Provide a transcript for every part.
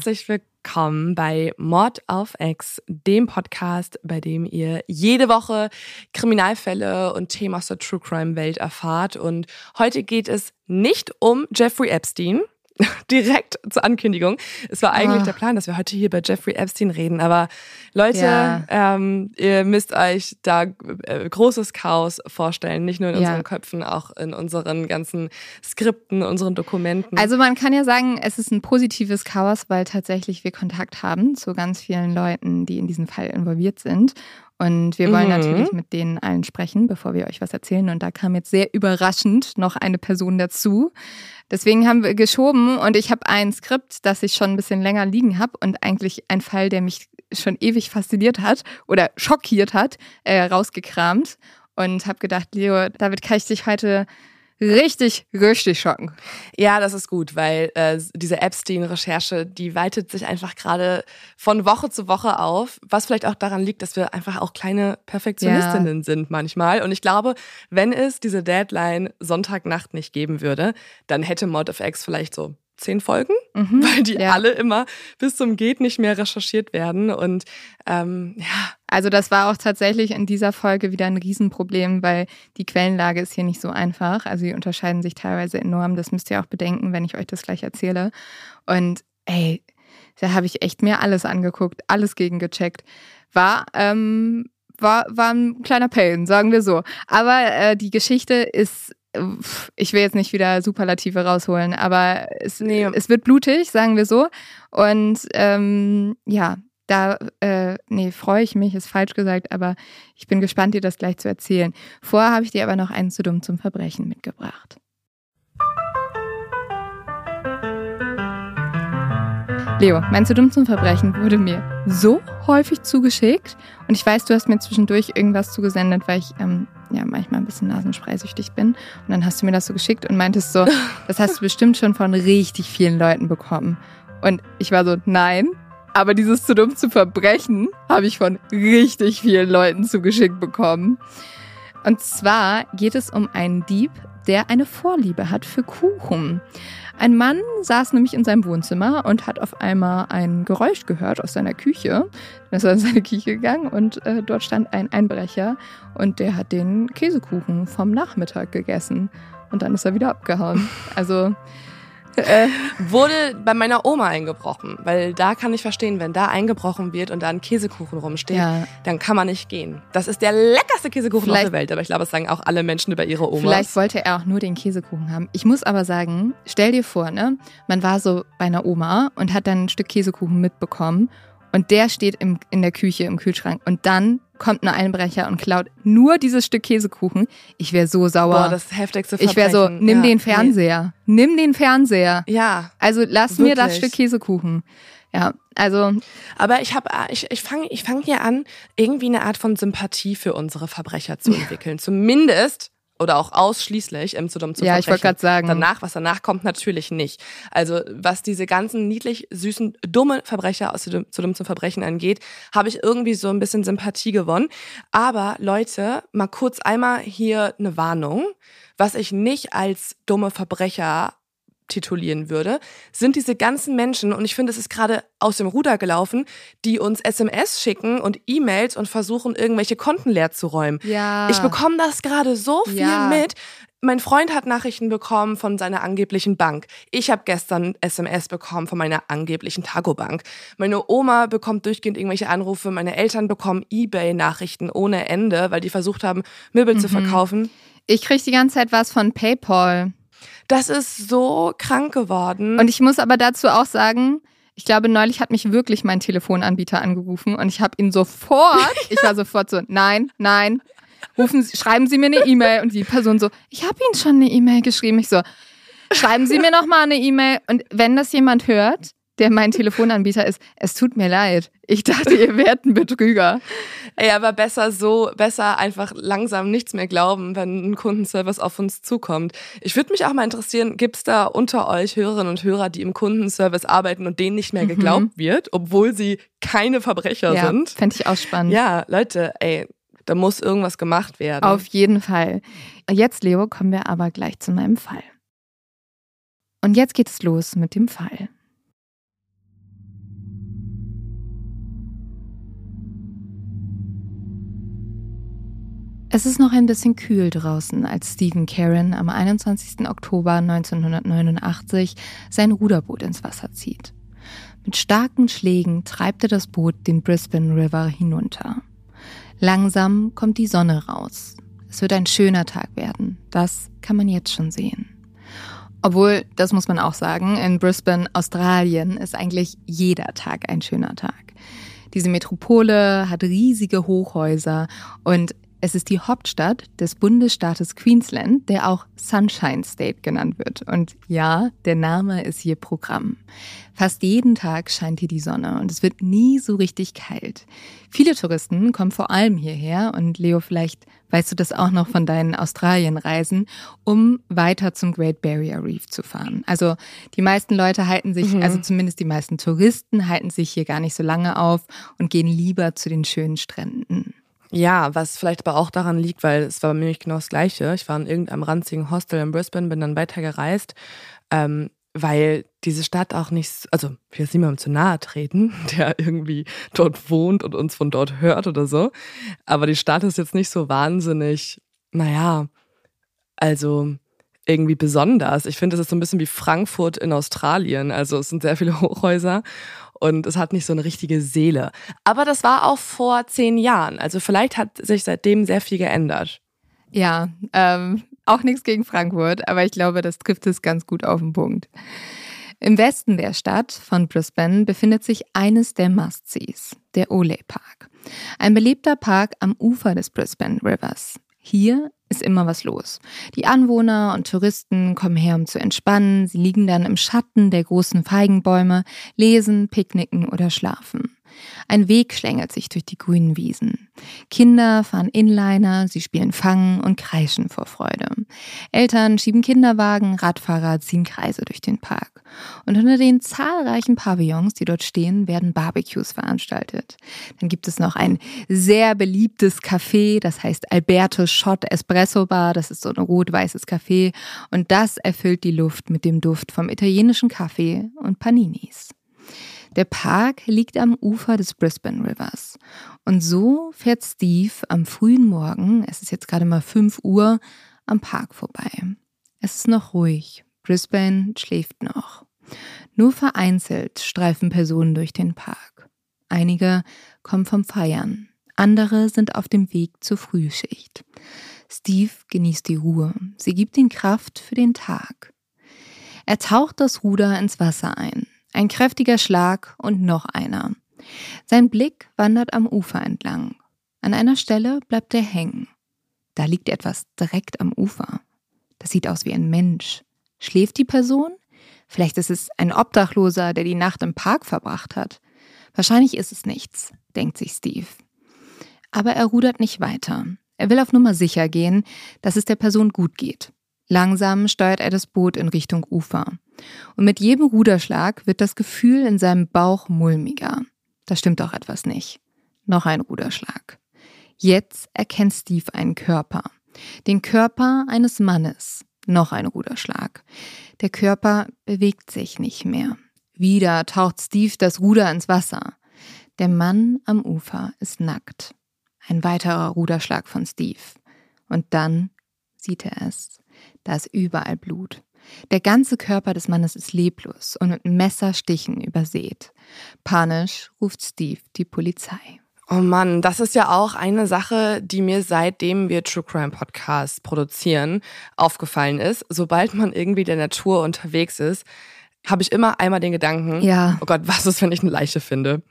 Herzlich willkommen bei Mord auf Ex, dem Podcast, bei dem ihr jede Woche Kriminalfälle und Themen aus der True Crime Welt erfahrt. Und heute geht es nicht um Jeffrey Epstein, direkt zur Ankündigung. Es war eigentlich oh. der Plan, dass wir heute hier bei Jeffrey Epstein reden, aber Leute, ja. ähm, ihr müsst euch da äh, großes Chaos vorstellen, nicht nur in ja. unseren Köpfen, auch in unseren ganzen Skripten, unseren Dokumenten. Also man kann ja sagen, es ist ein positives Chaos, weil tatsächlich wir Kontakt haben zu ganz vielen Leuten, die in diesen Fall involviert sind. Und wir wollen mhm. natürlich mit denen allen sprechen, bevor wir euch was erzählen. Und da kam jetzt sehr überraschend noch eine Person dazu. Deswegen haben wir geschoben und ich habe ein Skript, das ich schon ein bisschen länger liegen habe und eigentlich ein Fall, der mich schon ewig fasziniert hat oder schockiert hat, äh, rausgekramt und habe gedacht, Leo, damit kann ich dich heute richtig, richtig schocken. Ja, das ist gut, weil äh, diese Epstein-Recherche, die weitet sich einfach gerade von Woche zu Woche auf, was vielleicht auch daran liegt, dass wir einfach auch kleine Perfektionistinnen ja. sind manchmal. Und ich glaube, wenn es diese Deadline Sonntagnacht nicht geben würde, dann hätte Mod of X vielleicht so zehn Folgen, mhm, weil die ja. alle immer bis zum Geht nicht mehr recherchiert werden. Und ähm, ja. Also das war auch tatsächlich in dieser Folge wieder ein Riesenproblem, weil die Quellenlage ist hier nicht so einfach. Also die unterscheiden sich teilweise enorm. Das müsst ihr auch bedenken, wenn ich euch das gleich erzähle. Und ey, da habe ich echt mir alles angeguckt, alles gegengecheckt. War ähm, war, war ein kleiner Pain, sagen wir so. Aber äh, die Geschichte ist ich will jetzt nicht wieder Superlative rausholen, aber es, nee. es wird blutig, sagen wir so. Und ähm, ja, da, äh, nee, freue ich mich, ist falsch gesagt, aber ich bin gespannt, dir das gleich zu erzählen. Vorher habe ich dir aber noch einen zu dumm zum Verbrechen mitgebracht. Leo, mein zu dumm zum Verbrechen wurde mir so häufig zugeschickt und ich weiß, du hast mir zwischendurch irgendwas zugesendet, weil ich ähm, ja manchmal ein bisschen nasenspreisüchtig bin. Und dann hast du mir das so geschickt und meintest so, das hast du bestimmt schon von richtig vielen Leuten bekommen. Und ich war so, nein. Aber dieses zu dumm zu verbrechen habe ich von richtig vielen Leuten zugeschickt bekommen. Und zwar geht es um einen Dieb, der eine Vorliebe hat für Kuchen. Ein Mann saß nämlich in seinem Wohnzimmer und hat auf einmal ein Geräusch gehört aus seiner Küche. Dann ist er in seine Küche gegangen und äh, dort stand ein Einbrecher und der hat den Käsekuchen vom Nachmittag gegessen. Und dann ist er wieder abgehauen. Also äh, wurde bei meiner Oma eingebrochen, weil da kann ich verstehen, wenn da eingebrochen wird und da ein Käsekuchen rumsteht, ja. dann kann man nicht gehen. Das ist der leckerste Käsekuchen vielleicht, auf der Welt, aber ich glaube, das sagen auch alle Menschen über ihre Oma. Vielleicht wollte er auch nur den Käsekuchen haben. Ich muss aber sagen, stell dir vor, ne, man war so bei einer Oma und hat dann ein Stück Käsekuchen mitbekommen und der steht im, in der Küche im Kühlschrank und dann kommt ein Einbrecher und klaut nur dieses Stück Käsekuchen. Ich wäre so sauer. Boah, das heftigste Verbrechen. Ich wäre so, nimm ja, den Fernseher. Nee. Nimm den Fernseher. Ja. Also lass wirklich. mir das Stück Käsekuchen. Ja, also. Aber ich habe, ich, ich fange ich fang hier an, irgendwie eine Art von Sympathie für unsere Verbrecher zu entwickeln. Zumindest oder auch ausschließlich im Zudum zu Ja, ich wollte gerade sagen. Danach, was danach kommt, natürlich nicht. Also was diese ganzen niedlich süßen, dumme Verbrecher aus Zudum zum Verbrechen angeht, habe ich irgendwie so ein bisschen Sympathie gewonnen. Aber Leute, mal kurz einmal hier eine Warnung. Was ich nicht als dumme Verbrecher titulieren würde, sind diese ganzen Menschen, und ich finde, es ist gerade aus dem Ruder gelaufen, die uns SMS schicken und E-Mails und versuchen, irgendwelche Konten leer zu räumen. Ja. Ich bekomme das gerade so viel ja. mit. Mein Freund hat Nachrichten bekommen von seiner angeblichen Bank. Ich habe gestern SMS bekommen von meiner angeblichen Tagobank. Meine Oma bekommt durchgehend irgendwelche Anrufe. Meine Eltern bekommen eBay-Nachrichten ohne Ende, weil die versucht haben, Möbel mhm. zu verkaufen. Ich kriege die ganze Zeit was von PayPal. Das ist so krank geworden. Und ich muss aber dazu auch sagen, ich glaube, neulich hat mich wirklich mein Telefonanbieter angerufen und ich habe ihn sofort, ich war sofort so, nein, nein, rufen Sie, schreiben Sie mir eine E-Mail und die Person so, ich habe Ihnen schon eine E-Mail geschrieben. Ich so, schreiben Sie mir noch mal eine E-Mail und wenn das jemand hört, der mein Telefonanbieter ist. Es tut mir leid. Ich dachte, ihr wärt ein Betrüger. Ey, aber besser so, besser einfach langsam nichts mehr glauben, wenn ein Kundenservice auf uns zukommt. Ich würde mich auch mal interessieren, gibt es da unter euch Hörerinnen und Hörer, die im Kundenservice arbeiten und denen nicht mehr mhm. geglaubt mhm. wird, obwohl sie keine Verbrecher ja, sind? Fände ich auch spannend. Ja, Leute, ey, da muss irgendwas gemacht werden. Auf jeden Fall. Jetzt, Leo, kommen wir aber gleich zu meinem Fall. Und jetzt geht es los mit dem Fall. Es ist noch ein bisschen kühl draußen, als Stephen Caron am 21. Oktober 1989 sein Ruderboot ins Wasser zieht. Mit starken Schlägen treibt er das Boot den Brisbane River hinunter. Langsam kommt die Sonne raus. Es wird ein schöner Tag werden. Das kann man jetzt schon sehen. Obwohl, das muss man auch sagen, in Brisbane, Australien, ist eigentlich jeder Tag ein schöner Tag. Diese Metropole hat riesige Hochhäuser und es ist die Hauptstadt des Bundesstaates Queensland, der auch Sunshine State genannt wird. Und ja, der Name ist hier Programm. Fast jeden Tag scheint hier die Sonne und es wird nie so richtig kalt. Viele Touristen kommen vor allem hierher und Leo, vielleicht weißt du das auch noch von deinen Australienreisen, um weiter zum Great Barrier Reef zu fahren. Also die meisten Leute halten sich, mhm. also zumindest die meisten Touristen halten sich hier gar nicht so lange auf und gehen lieber zu den schönen Stränden. Ja, was vielleicht aber auch daran liegt, weil es war bei mir genau das Gleiche. Ich war in irgendeinem ranzigen Hostel in Brisbane, bin dann weitergereist, ähm, weil diese Stadt auch nicht, also ich will jetzt niemandem zu nahe treten, der irgendwie dort wohnt und uns von dort hört oder so. Aber die Stadt ist jetzt nicht so wahnsinnig, naja, also irgendwie besonders. Ich finde, es ist so ein bisschen wie Frankfurt in Australien. Also es sind sehr viele Hochhäuser und es hat nicht so eine richtige Seele. Aber das war auch vor zehn Jahren. Also vielleicht hat sich seitdem sehr viel geändert. Ja, ähm, auch nichts gegen Frankfurt, aber ich glaube, das trifft es ganz gut auf den Punkt. Im Westen der Stadt von Brisbane befindet sich eines der Must-Sees, der Olay Park. Ein belebter Park am Ufer des Brisbane Rivers. Hier ist immer was los. Die Anwohner und Touristen kommen her, um zu entspannen. Sie liegen dann im Schatten der großen Feigenbäume, lesen, picknicken oder schlafen. Ein Weg schlängelt sich durch die grünen Wiesen. Kinder fahren Inliner, sie spielen Fangen und kreischen vor Freude. Eltern schieben Kinderwagen, Radfahrer ziehen Kreise durch den Park. Und unter den zahlreichen Pavillons, die dort stehen, werden Barbecues veranstaltet. Dann gibt es noch ein sehr beliebtes Café, das heißt Alberto Shot Espresso Bar. Das ist so ein rot-weißes Café. Und das erfüllt die Luft mit dem Duft vom italienischen Kaffee und Paninis. Der Park liegt am Ufer des Brisbane Rivers. Und so fährt Steve am frühen Morgen, es ist jetzt gerade mal 5 Uhr, am Park vorbei. Es ist noch ruhig. Brisbane schläft noch. Nur vereinzelt streifen Personen durch den Park. Einige kommen vom Feiern. Andere sind auf dem Weg zur Frühschicht. Steve genießt die Ruhe. Sie gibt ihm Kraft für den Tag. Er taucht das Ruder ins Wasser ein. Ein kräftiger Schlag und noch einer. Sein Blick wandert am Ufer entlang. An einer Stelle bleibt er hängen. Da liegt etwas direkt am Ufer. Das sieht aus wie ein Mensch. Schläft die Person? Vielleicht ist es ein Obdachloser, der die Nacht im Park verbracht hat. Wahrscheinlich ist es nichts, denkt sich Steve. Aber er rudert nicht weiter. Er will auf Nummer sicher gehen, dass es der Person gut geht. Langsam steuert er das Boot in Richtung Ufer. Und mit jedem Ruderschlag wird das Gefühl in seinem Bauch mulmiger. Da stimmt doch etwas nicht. Noch ein Ruderschlag. Jetzt erkennt Steve einen Körper. Den Körper eines Mannes. Noch ein Ruderschlag. Der Körper bewegt sich nicht mehr. Wieder taucht Steve das Ruder ins Wasser. Der Mann am Ufer ist nackt. Ein weiterer Ruderschlag von Steve. Und dann sieht er es. Da ist überall Blut. Der ganze Körper des Mannes ist leblos und mit Messerstichen übersät. Panisch ruft Steve die Polizei. Oh Mann, das ist ja auch eine Sache, die mir seitdem wir True Crime Podcasts produzieren aufgefallen ist. Sobald man irgendwie der Natur unterwegs ist, habe ich immer einmal den Gedanken, ja. oh Gott, was ist, wenn ich eine Leiche finde?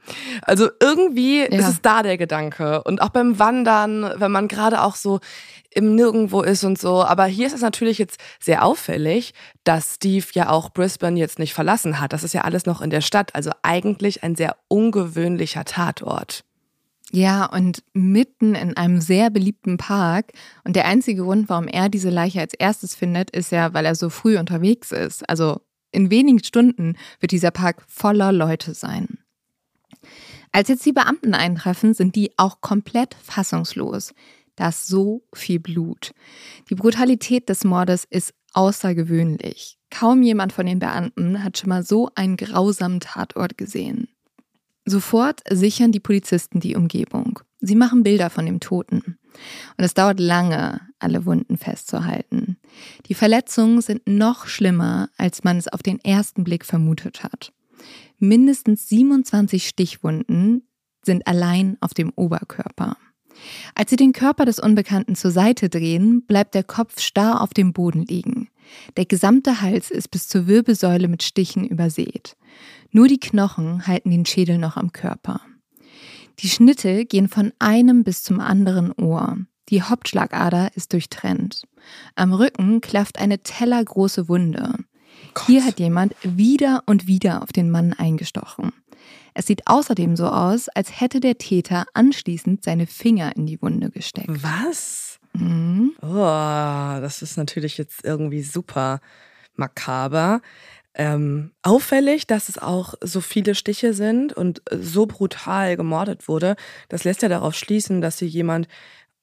Also irgendwie ja. ist es da der Gedanke. Und auch beim Wandern, wenn man gerade auch so im Nirgendwo ist und so. Aber hier ist es natürlich jetzt sehr auffällig, dass Steve ja auch Brisbane jetzt nicht verlassen hat. Das ist ja alles noch in der Stadt. Also eigentlich ein sehr ungewöhnlicher Tatort. Ja, und mitten in einem sehr beliebten Park. Und der einzige Grund, warum er diese Leiche als erstes findet, ist ja, weil er so früh unterwegs ist. Also in wenigen Stunden wird dieser Park voller Leute sein. Als jetzt die Beamten eintreffen, sind die auch komplett fassungslos. Da ist so viel Blut. Die Brutalität des Mordes ist außergewöhnlich. Kaum jemand von den Beamten hat schon mal so einen grausamen Tatort gesehen. Sofort sichern die Polizisten die Umgebung. Sie machen Bilder von dem Toten. Und es dauert lange, alle Wunden festzuhalten. Die Verletzungen sind noch schlimmer, als man es auf den ersten Blick vermutet hat. Mindestens 27 Stichwunden sind allein auf dem Oberkörper. Als sie den Körper des Unbekannten zur Seite drehen, bleibt der Kopf starr auf dem Boden liegen. Der gesamte Hals ist bis zur Wirbelsäule mit Stichen übersät. Nur die Knochen halten den Schädel noch am Körper. Die Schnitte gehen von einem bis zum anderen Ohr. Die Hauptschlagader ist durchtrennt. Am Rücken klafft eine tellergroße Wunde. Gott. Hier hat jemand wieder und wieder auf den Mann eingestochen. Es sieht außerdem so aus, als hätte der Täter anschließend seine Finger in die Wunde gesteckt. Was? Mhm. Oh, das ist natürlich jetzt irgendwie super makaber. Ähm, auffällig, dass es auch so viele Stiche sind und so brutal gemordet wurde. Das lässt ja darauf schließen, dass hier jemand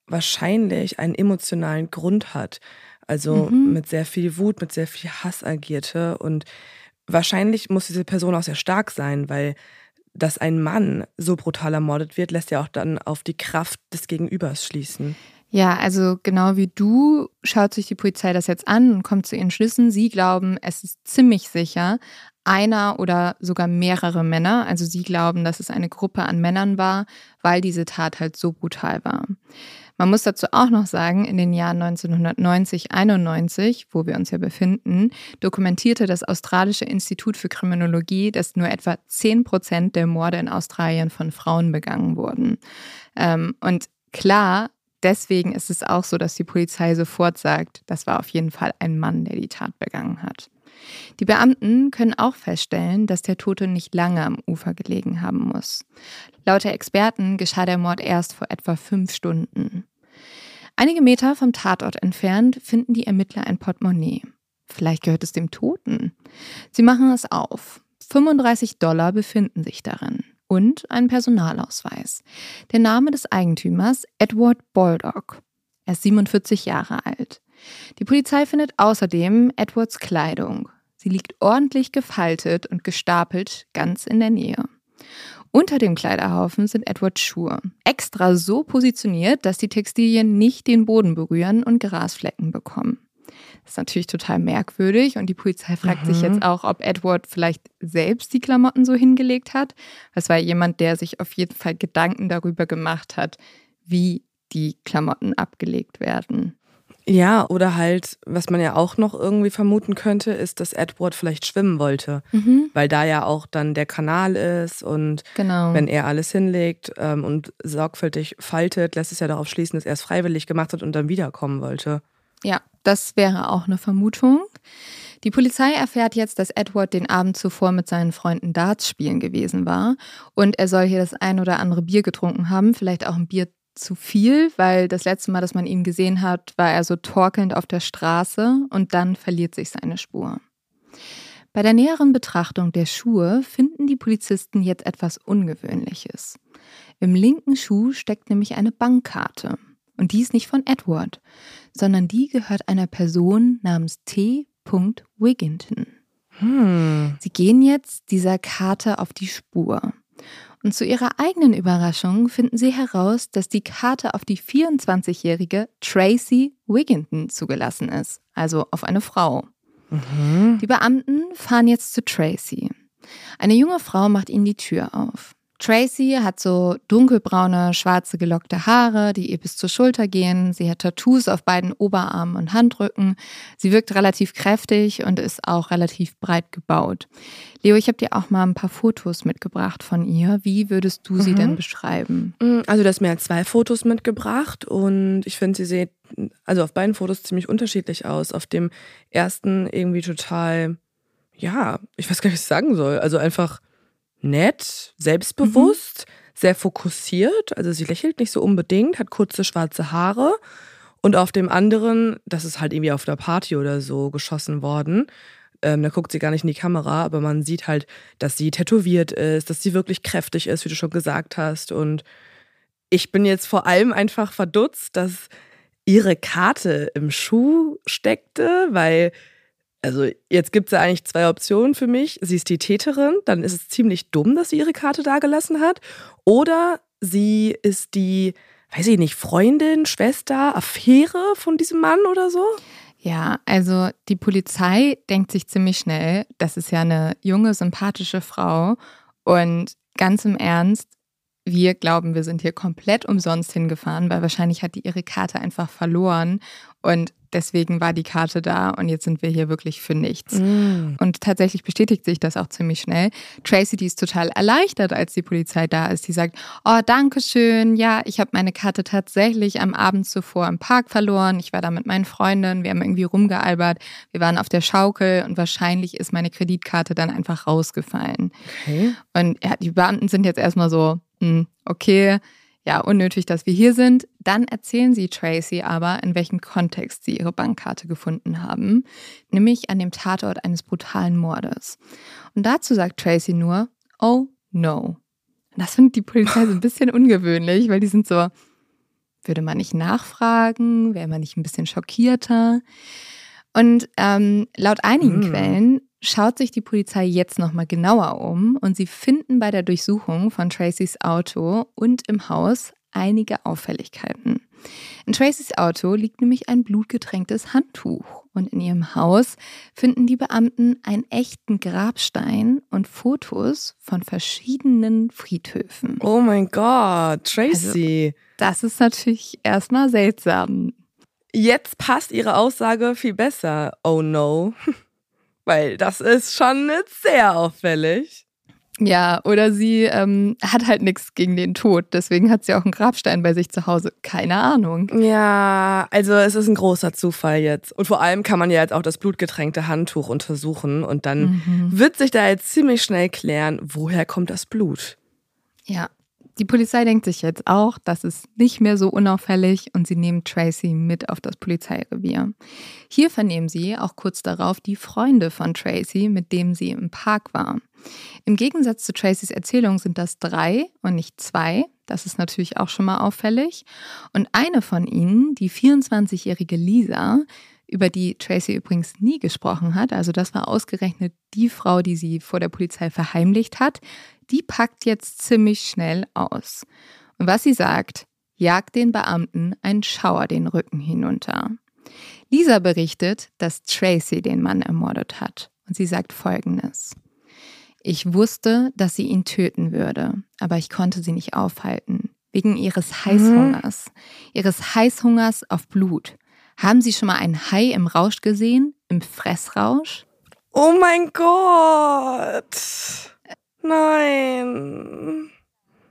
wahrscheinlich einen emotionalen Grund hat. Also mhm. mit sehr viel Wut, mit sehr viel Hass agierte. Und wahrscheinlich muss diese Person auch sehr stark sein, weil dass ein Mann so brutal ermordet wird, lässt ja auch dann auf die Kraft des Gegenübers schließen. Ja, also genau wie du schaut sich die Polizei das jetzt an und kommt zu ihren Schlüssen. Sie glauben, es ist ziemlich sicher einer oder sogar mehrere Männer. Also sie glauben, dass es eine Gruppe an Männern war, weil diese Tat halt so brutal war. Man muss dazu auch noch sagen, in den Jahren 1990, 91, wo wir uns ja befinden, dokumentierte das Australische Institut für Kriminologie, dass nur etwa 10 Prozent der Morde in Australien von Frauen begangen wurden. Ähm, und klar, deswegen ist es auch so, dass die Polizei sofort sagt, das war auf jeden Fall ein Mann, der die Tat begangen hat. Die Beamten können auch feststellen, dass der Tote nicht lange am Ufer gelegen haben muss. Laut der Experten geschah der Mord erst vor etwa fünf Stunden. Einige Meter vom Tatort entfernt finden die Ermittler ein Portemonnaie. Vielleicht gehört es dem Toten. Sie machen es auf. 35 Dollar befinden sich darin und ein Personalausweis. Der Name des Eigentümers Edward Baldock. Er ist 47 Jahre alt. Die Polizei findet außerdem Edwards Kleidung. Sie liegt ordentlich gefaltet und gestapelt ganz in der Nähe. Unter dem Kleiderhaufen sind Edwards Schuhe, extra so positioniert, dass die Textilien nicht den Boden berühren und Grasflecken bekommen. Das ist natürlich total merkwürdig und die Polizei fragt mhm. sich jetzt auch, ob Edward vielleicht selbst die Klamotten so hingelegt hat. Das war jemand, der sich auf jeden Fall Gedanken darüber gemacht hat, wie die Klamotten abgelegt werden. Ja, oder halt, was man ja auch noch irgendwie vermuten könnte, ist, dass Edward vielleicht schwimmen wollte, mhm. weil da ja auch dann der Kanal ist und genau. wenn er alles hinlegt ähm, und sorgfältig faltet, lässt es ja darauf schließen, dass er es freiwillig gemacht hat und dann wiederkommen wollte. Ja, das wäre auch eine Vermutung. Die Polizei erfährt jetzt, dass Edward den Abend zuvor mit seinen Freunden Darts spielen gewesen war und er soll hier das ein oder andere Bier getrunken haben, vielleicht auch ein Bier zu viel, weil das letzte Mal, dass man ihn gesehen hat, war er so torkelnd auf der Straße und dann verliert sich seine Spur. Bei der näheren Betrachtung der Schuhe finden die Polizisten jetzt etwas Ungewöhnliches. Im linken Schuh steckt nämlich eine Bankkarte. Und die ist nicht von Edward, sondern die gehört einer Person namens T. Wigginton. Hm. Sie gehen jetzt dieser Karte auf die Spur. Und zu ihrer eigenen Überraschung finden sie heraus, dass die Karte auf die 24-jährige Tracy Wigginton zugelassen ist, also auf eine Frau. Mhm. Die Beamten fahren jetzt zu Tracy. Eine junge Frau macht ihnen die Tür auf. Tracy hat so dunkelbraune, schwarze gelockte Haare, die ihr bis zur Schulter gehen. Sie hat Tattoos auf beiden Oberarmen und Handrücken. Sie wirkt relativ kräftig und ist auch relativ breit gebaut. Leo, ich habe dir auch mal ein paar Fotos mitgebracht von ihr. Wie würdest du sie mhm. denn beschreiben? Mm, also, du hast mir zwei Fotos mitgebracht und ich finde, sie sieht also auf beiden Fotos ziemlich unterschiedlich aus. Auf dem ersten irgendwie total, ja, ich weiß gar nicht, was ich sagen soll. Also einfach nett, selbstbewusst, mhm. sehr fokussiert. Also sie lächelt nicht so unbedingt, hat kurze schwarze Haare. Und auf dem anderen, das ist halt irgendwie auf der Party oder so geschossen worden. Ähm, da guckt sie gar nicht in die Kamera, aber man sieht halt, dass sie tätowiert ist, dass sie wirklich kräftig ist, wie du schon gesagt hast. Und ich bin jetzt vor allem einfach verdutzt, dass ihre Karte im Schuh steckte, weil also jetzt gibt es ja eigentlich zwei Optionen für mich. Sie ist die Täterin, dann ist es ziemlich dumm, dass sie ihre Karte dagelassen hat. Oder sie ist die weiß ich nicht, Freundin, Schwester, Affäre von diesem Mann oder so? Ja, also die Polizei denkt sich ziemlich schnell, das ist ja eine junge, sympathische Frau. Und ganz im Ernst, wir glauben, wir sind hier komplett umsonst hingefahren, weil wahrscheinlich hat die ihre Karte einfach verloren und deswegen war die Karte da und jetzt sind wir hier wirklich für nichts. Mm. Und tatsächlich bestätigt sich das auch ziemlich schnell. Tracy, die ist total erleichtert, als die Polizei da ist. Die sagt, oh, danke schön. Ja, ich habe meine Karte tatsächlich am Abend zuvor im Park verloren. Ich war da mit meinen Freunden. Wir haben irgendwie rumgealbert. Wir waren auf der Schaukel und wahrscheinlich ist meine Kreditkarte dann einfach rausgefallen. Okay. Und ja, die Beamten sind jetzt erstmal so, hm, okay, ja, unnötig, dass wir hier sind. Dann erzählen sie Tracy aber, in welchem Kontext sie ihre Bankkarte gefunden haben, nämlich an dem Tatort eines brutalen Mordes. Und dazu sagt Tracy nur, oh no. Das findet die Polizei so ein bisschen ungewöhnlich, weil die sind so, würde man nicht nachfragen, wäre man nicht ein bisschen schockierter? Und ähm, laut einigen mm. Quellen schaut sich die Polizei jetzt nochmal genauer um und sie finden bei der Durchsuchung von Tracys Auto und im Haus einige Auffälligkeiten. In Tracys Auto liegt nämlich ein blutgetränktes Handtuch und in ihrem Haus finden die Beamten einen echten Grabstein und Fotos von verschiedenen Friedhöfen. Oh mein Gott, Tracy. Also, das ist natürlich erstmal seltsam. Jetzt passt ihre Aussage viel besser. Oh no. Weil das ist schon sehr auffällig. Ja, oder sie ähm, hat halt nichts gegen den Tod. Deswegen hat sie auch einen Grabstein bei sich zu Hause. Keine Ahnung. Ja, also es ist ein großer Zufall jetzt. Und vor allem kann man ja jetzt auch das blutgetränkte Handtuch untersuchen. Und dann mhm. wird sich da jetzt ziemlich schnell klären, woher kommt das Blut. Ja, die Polizei denkt sich jetzt auch, das ist nicht mehr so unauffällig und sie nehmen Tracy mit auf das Polizeirevier. Hier vernehmen sie auch kurz darauf die Freunde von Tracy, mit denen sie im Park war. Im Gegensatz zu Tracys Erzählung sind das drei und nicht zwei. Das ist natürlich auch schon mal auffällig. Und eine von ihnen, die 24-jährige Lisa, über die Tracy übrigens nie gesprochen hat, also das war ausgerechnet die Frau, die sie vor der Polizei verheimlicht hat, die packt jetzt ziemlich schnell aus. Und was sie sagt, jagt den Beamten ein Schauer den Rücken hinunter. Lisa berichtet, dass Tracy den Mann ermordet hat. Und sie sagt Folgendes. Ich wusste, dass sie ihn töten würde, aber ich konnte sie nicht aufhalten. Wegen ihres Heißhungers. Mhm. Ihres Heißhungers auf Blut. Haben Sie schon mal einen Hai im Rausch gesehen? Im Fressrausch? Oh mein Gott! Nein.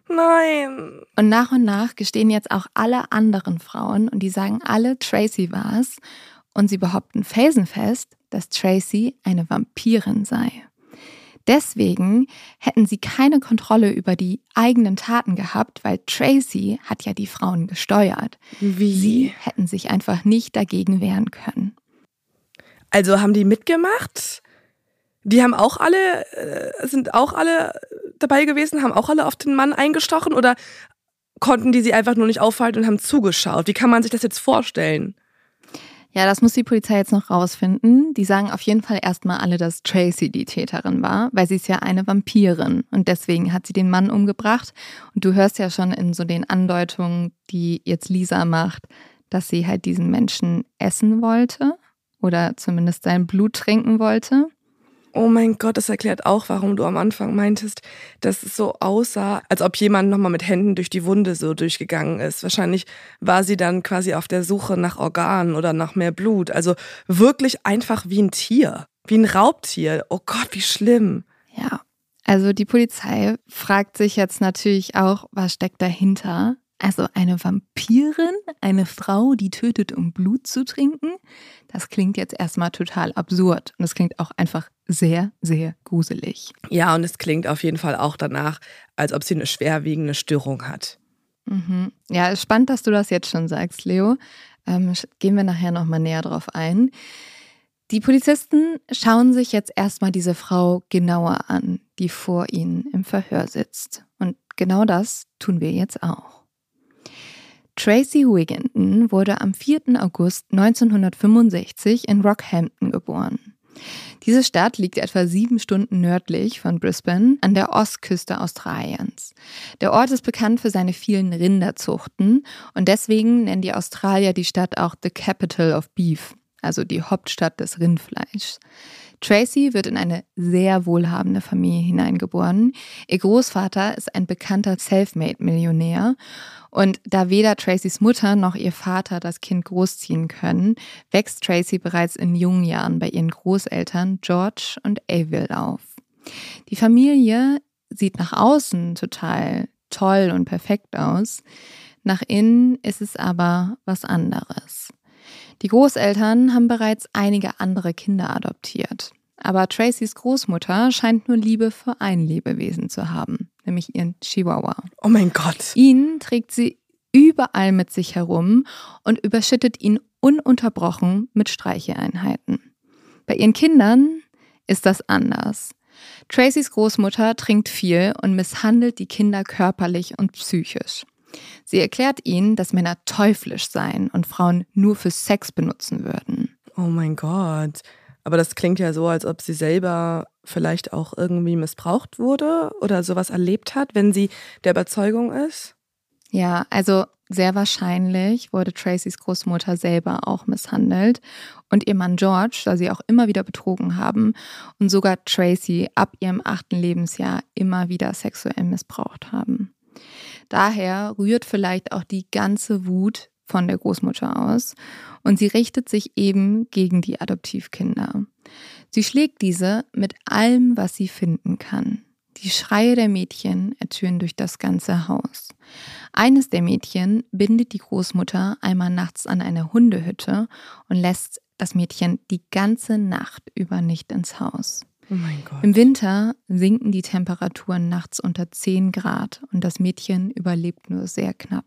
Nein. Und nach und nach gestehen jetzt auch alle anderen Frauen und die sagen alle, Tracy war's. Und sie behaupten felsenfest, dass Tracy eine Vampirin sei. Deswegen hätten sie keine Kontrolle über die eigenen Taten gehabt, weil Tracy hat ja die Frauen gesteuert. Wie? Sie hätten sich einfach nicht dagegen wehren können. Also haben die mitgemacht? Die haben auch alle, äh, sind auch alle dabei gewesen, haben auch alle auf den Mann eingestochen oder konnten die sie einfach nur nicht aufhalten und haben zugeschaut? Wie kann man sich das jetzt vorstellen? Ja, das muss die Polizei jetzt noch rausfinden. Die sagen auf jeden Fall erstmal alle, dass Tracy die Täterin war, weil sie ist ja eine Vampirin und deswegen hat sie den Mann umgebracht. Und du hörst ja schon in so den Andeutungen, die jetzt Lisa macht, dass sie halt diesen Menschen essen wollte oder zumindest sein Blut trinken wollte. Oh mein Gott, das erklärt auch, warum du am Anfang meintest, dass es so aussah, als ob jemand nochmal mit Händen durch die Wunde so durchgegangen ist. Wahrscheinlich war sie dann quasi auf der Suche nach Organen oder nach mehr Blut. Also wirklich einfach wie ein Tier, wie ein Raubtier. Oh Gott, wie schlimm. Ja, also die Polizei fragt sich jetzt natürlich auch, was steckt dahinter? Also eine Vampirin, eine Frau, die tötet, um Blut zu trinken, das klingt jetzt erstmal total absurd und es klingt auch einfach sehr, sehr gruselig. Ja, und es klingt auf jeden Fall auch danach, als ob sie eine schwerwiegende Störung hat. Mhm. Ja, ist spannend, dass du das jetzt schon sagst, Leo. Ähm, gehen wir nachher nochmal näher drauf ein. Die Polizisten schauen sich jetzt erstmal diese Frau genauer an, die vor ihnen im Verhör sitzt. Und genau das tun wir jetzt auch. Tracy Wigginton wurde am 4. August 1965 in Rockhampton geboren. Diese Stadt liegt etwa sieben Stunden nördlich von Brisbane an der Ostküste Australiens. Der Ort ist bekannt für seine vielen Rinderzuchten und deswegen nennen die Australier die Stadt auch The Capital of Beef, also die Hauptstadt des Rindfleischs. Tracy wird in eine sehr wohlhabende Familie hineingeboren. Ihr Großvater ist ein bekannter Selfmade-Millionär. Und da weder Tracys Mutter noch ihr Vater das Kind großziehen können, wächst Tracy bereits in jungen Jahren bei ihren Großeltern George und Avil auf. Die Familie sieht nach außen total toll und perfekt aus. Nach innen ist es aber was anderes. Die Großeltern haben bereits einige andere Kinder adoptiert. Aber Tracys Großmutter scheint nur Liebe für ein Lebewesen zu haben, nämlich ihren Chihuahua. Oh mein Gott. Ihn trägt sie überall mit sich herum und überschüttet ihn ununterbrochen mit Streicheeinheiten. Bei ihren Kindern ist das anders. Tracys Großmutter trinkt viel und misshandelt die Kinder körperlich und psychisch. Sie erklärt ihnen, dass Männer teuflisch seien und Frauen nur für Sex benutzen würden. Oh mein Gott. Aber das klingt ja so, als ob sie selber vielleicht auch irgendwie missbraucht wurde oder sowas erlebt hat, wenn sie der Überzeugung ist. Ja, also sehr wahrscheinlich wurde Tracys Großmutter selber auch misshandelt und ihr Mann George, da sie auch immer wieder betrogen haben und sogar Tracy ab ihrem achten Lebensjahr immer wieder sexuell missbraucht haben. Daher rührt vielleicht auch die ganze Wut von der Großmutter aus und sie richtet sich eben gegen die Adoptivkinder. Sie schlägt diese mit allem, was sie finden kann. Die Schreie der Mädchen ertönen durch das ganze Haus. Eines der Mädchen bindet die Großmutter einmal nachts an eine Hundehütte und lässt das Mädchen die ganze Nacht über nicht ins Haus. Oh. Im Winter sinken die Temperaturen nachts unter 10 Grad und das Mädchen überlebt nur sehr knapp.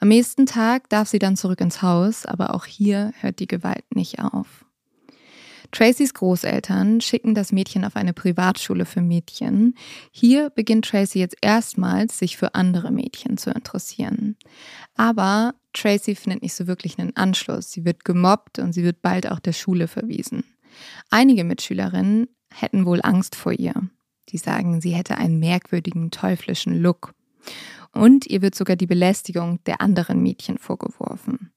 Am nächsten Tag darf sie dann zurück ins Haus, aber auch hier hört die Gewalt nicht auf. Tracys Großeltern schicken das Mädchen auf eine Privatschule für Mädchen. Hier beginnt Tracy jetzt erstmals, sich für andere Mädchen zu interessieren. Aber Tracy findet nicht so wirklich einen Anschluss. Sie wird gemobbt und sie wird bald auch der Schule verwiesen. Einige Mitschülerinnen hätten wohl Angst vor ihr. Die sagen, sie hätte einen merkwürdigen, teuflischen Look. Und ihr wird sogar die Belästigung der anderen Mädchen vorgeworfen.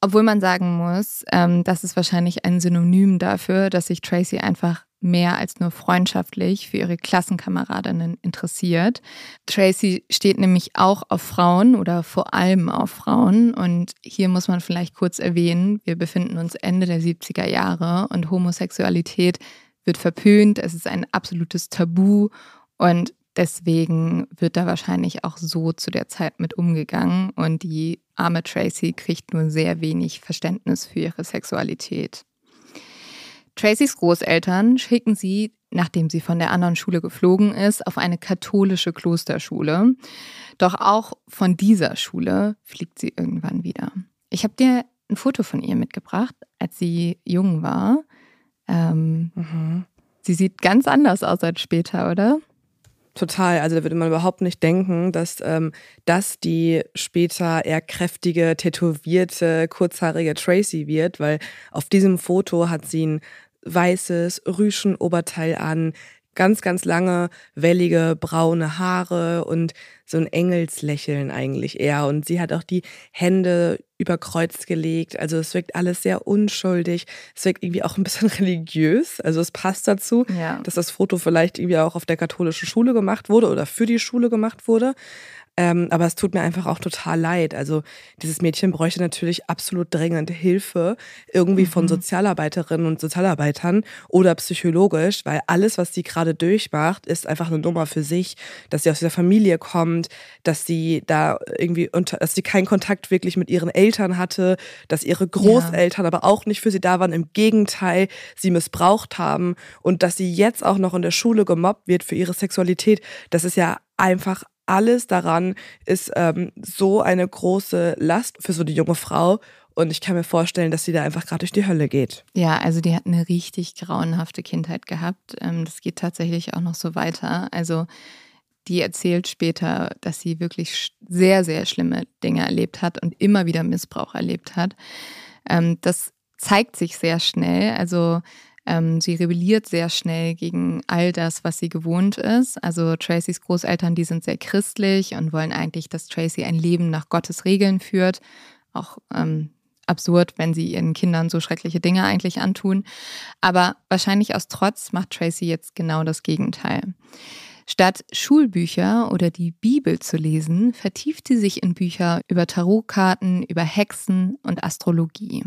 Obwohl man sagen muss, ähm, das ist wahrscheinlich ein Synonym dafür, dass sich Tracy einfach mehr als nur freundschaftlich für ihre Klassenkameradinnen interessiert. Tracy steht nämlich auch auf Frauen oder vor allem auf Frauen. Und hier muss man vielleicht kurz erwähnen, wir befinden uns Ende der 70er Jahre und Homosexualität wird verpönt, es ist ein absolutes Tabu und deswegen wird da wahrscheinlich auch so zu der Zeit mit umgegangen und die arme Tracy kriegt nur sehr wenig Verständnis für ihre Sexualität. Tracys Großeltern schicken sie, nachdem sie von der anderen Schule geflogen ist, auf eine katholische Klosterschule. Doch auch von dieser Schule fliegt sie irgendwann wieder. Ich habe dir ein Foto von ihr mitgebracht, als sie jung war. Ähm, mhm. Sie sieht ganz anders aus als später, oder? Total. Also da würde man überhaupt nicht denken, dass ähm, das die später eher kräftige, tätowierte, kurzhaarige Tracy wird, weil auf diesem Foto hat sie ein weißes Rüschenoberteil an, ganz, ganz lange, wellige, braune Haare und so ein Engelslächeln eigentlich eher. Und sie hat auch die Hände über Kreuz gelegt. Also es wirkt alles sehr unschuldig. Es wirkt irgendwie auch ein bisschen religiös. Also es passt dazu, ja. dass das Foto vielleicht irgendwie auch auf der katholischen Schule gemacht wurde oder für die Schule gemacht wurde. Ähm, aber es tut mir einfach auch total leid. Also dieses Mädchen bräuchte natürlich absolut dringend Hilfe, irgendwie mhm. von Sozialarbeiterinnen und Sozialarbeitern oder psychologisch, weil alles, was sie gerade durchmacht, ist einfach eine Nummer für sich, dass sie aus dieser Familie kommt, dass sie da irgendwie unter, dass sie keinen Kontakt wirklich mit ihren Eltern hatte, dass ihre Großeltern ja. aber auch nicht für sie da waren, im Gegenteil, sie missbraucht haben und dass sie jetzt auch noch in der Schule gemobbt wird für ihre Sexualität. Das ist ja einfach alles daran ist ähm, so eine große Last für so eine junge Frau. Und ich kann mir vorstellen, dass sie da einfach gerade durch die Hölle geht. Ja, also die hat eine richtig grauenhafte Kindheit gehabt. Ähm, das geht tatsächlich auch noch so weiter. Also die erzählt später, dass sie wirklich sehr, sehr schlimme Dinge erlebt hat und immer wieder Missbrauch erlebt hat. Ähm, das zeigt sich sehr schnell. Also Ähm, sie rebelliert sehr schnell gegen all das, was sie gewohnt ist. Also Tracys Großeltern, die sind sehr christlich und wollen eigentlich, dass Tracy ein Leben nach Gottes Regeln führt. Auch ähm, absurd, wenn sie ihren Kindern so schreckliche Dinge eigentlich antun. Aber wahrscheinlich aus Trotz macht Tracy jetzt genau das Gegenteil. Statt Schulbücher oder die Bibel zu lesen, vertieft sie sich in Bücher über Tarotkarten, über Hexen und Astrologie.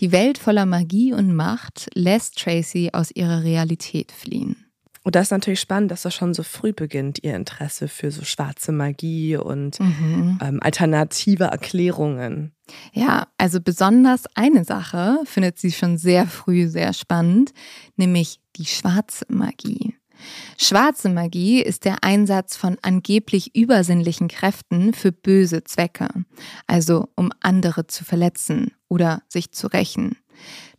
Die Welt voller Magie und Macht lässt Tracy aus ihrer Realität fliehen. Und das ist natürlich spannend, dass das schon so früh beginnt, ihr Interesse für so schwarze Magie und mhm. ähm, alternative Erklärungen. Ja, also besonders eine Sache findet sie schon sehr früh sehr spannend, nämlich die schwarze Magie. Schwarze Magie ist der Einsatz von angeblich übersinnlichen Kräften für böse Zwecke, also um andere zu verletzen oder sich zu rächen.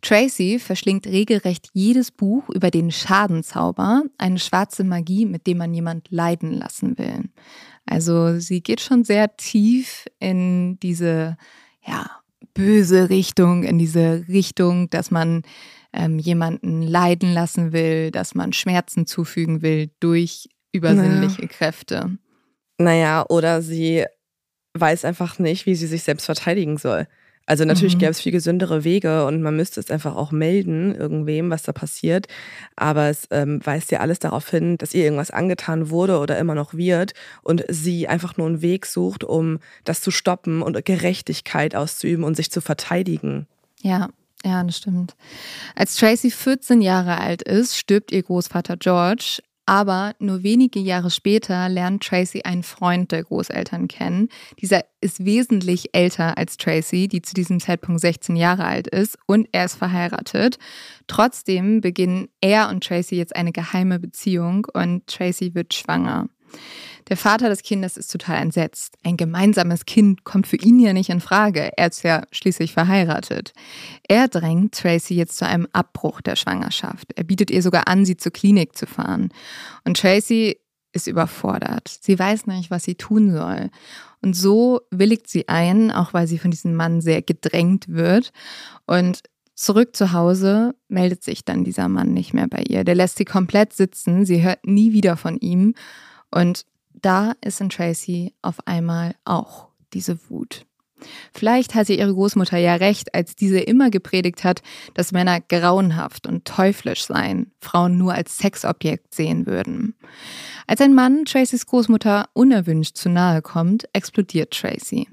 Tracy verschlingt regelrecht jedes Buch über den Schadenzauber, eine schwarze Magie, mit dem man jemand leiden lassen will. Also sie geht schon sehr tief in diese, ja, böse Richtung, in diese Richtung, dass man ähm, jemanden leiden lassen will, dass man Schmerzen zufügen will durch übersinnliche naja. Kräfte. Naja, oder sie weiß einfach nicht, wie sie sich selbst verteidigen soll. Also natürlich mhm. gäbe es viel gesündere Wege und man müsste es einfach auch melden, irgendwem, was da passiert. Aber es ähm, weist ja alles darauf hin, dass ihr irgendwas angetan wurde oder immer noch wird und sie einfach nur einen Weg sucht, um das zu stoppen und Gerechtigkeit auszuüben und sich zu verteidigen. Ja, ja, das stimmt. Als Tracy 14 Jahre alt ist, stirbt ihr Großvater George. Aber nur wenige Jahre später lernt Tracy einen Freund der Großeltern kennen. Dieser ist wesentlich älter als Tracy, die zu diesem Zeitpunkt 16 Jahre alt ist und er ist verheiratet. Trotzdem beginnen er und Tracy jetzt eine geheime Beziehung und Tracy wird schwanger. Der Vater des Kindes ist total entsetzt. Ein gemeinsames Kind kommt für ihn ja nicht in Frage. Er ist ja schließlich verheiratet. Er drängt Tracy jetzt zu einem Abbruch der Schwangerschaft. Er bietet ihr sogar an, sie zur Klinik zu fahren. Und Tracy ist überfordert. Sie weiß nicht, was sie tun soll. Und so willigt sie ein, auch weil sie von diesem Mann sehr gedrängt wird. Und Zurück zu Hause meldet sich dann dieser Mann nicht mehr bei ihr. Der lässt sie komplett sitzen. Sie hört nie wieder von ihm. Und da ist in Tracy auf einmal auch diese Wut. Vielleicht hatte ihre Großmutter ja recht, als diese immer gepredigt hat, dass Männer grauenhaft und teuflisch seien, Frauen nur als Sexobjekt sehen würden. Als ein Mann Tracys Großmutter unerwünscht zu nahe kommt, explodiert Tracy.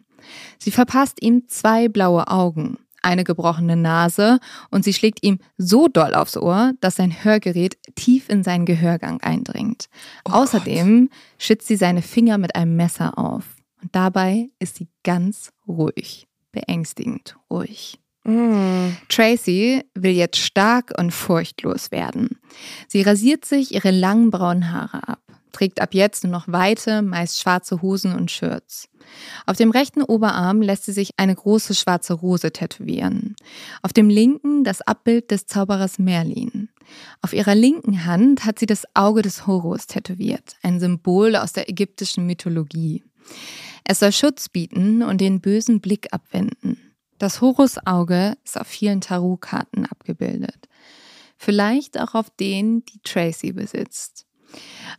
Sie verpasst ihm zwei blaue Augen eine gebrochene Nase und sie schlägt ihm so doll aufs Ohr, dass sein Hörgerät tief in seinen Gehörgang eindringt. Oh Außerdem Gott. schützt sie seine Finger mit einem Messer auf. Und dabei ist sie ganz ruhig, beängstigend ruhig. Mm. Tracy will jetzt stark und furchtlos werden. Sie rasiert sich ihre langen braunen Haare ab, trägt ab jetzt nur noch weite, meist schwarze Hosen und Shirts. Auf dem rechten Oberarm lässt sie sich eine große schwarze Rose tätowieren. Auf dem linken das Abbild des Zauberers Merlin. Auf ihrer linken Hand hat sie das Auge des Horus tätowiert, ein Symbol aus der ägyptischen Mythologie. Es soll Schutz bieten und den bösen Blick abwenden. Das Horusauge ist auf vielen Tarotkarten abgebildet. Vielleicht auch auf denen, die Tracy besitzt.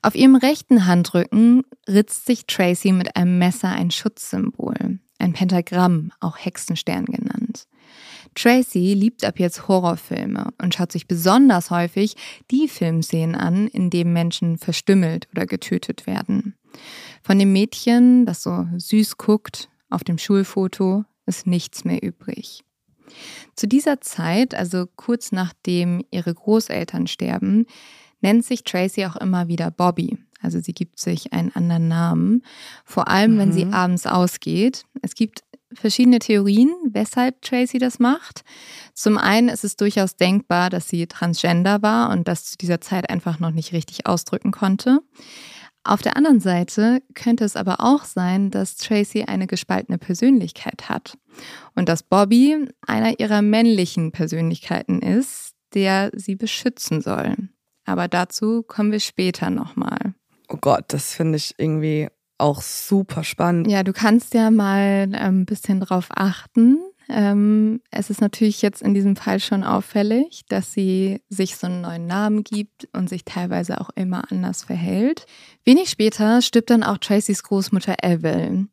Auf ihrem rechten Handrücken ritzt sich Tracy mit einem Messer ein Schutzsymbol, ein Pentagramm, auch Hexenstern genannt. Tracy liebt ab jetzt Horrorfilme und schaut sich besonders häufig die Filmszenen an, in denen Menschen verstümmelt oder getötet werden. Von dem Mädchen, das so süß guckt auf dem Schulfoto, ist nichts mehr übrig. Zu dieser Zeit, also kurz nachdem ihre Großeltern sterben, nennt sich Tracy auch immer wieder Bobby. Also sie gibt sich einen anderen Namen, vor allem mhm. wenn sie mhm. abends ausgeht. Es gibt verschiedene Theorien, weshalb Tracy das macht. Zum einen ist es durchaus denkbar, dass sie transgender war und das zu dieser Zeit einfach noch nicht richtig ausdrücken konnte. Auf der anderen Seite könnte es aber auch sein, dass Tracy eine gespaltene Persönlichkeit hat und dass Bobby einer ihrer männlichen Persönlichkeiten ist, der sie beschützen soll. Aber dazu kommen wir später nochmal. Oh Gott, das finde ich irgendwie auch super spannend. Ja, du kannst ja mal ein ähm, bisschen drauf achten, Ähm, es ist natürlich jetzt in diesem Fall schon auffällig, dass sie sich so einen neuen Namen gibt und sich teilweise auch immer anders verhält. Wenig später stirbt dann auch Tracys Großmutter Evel.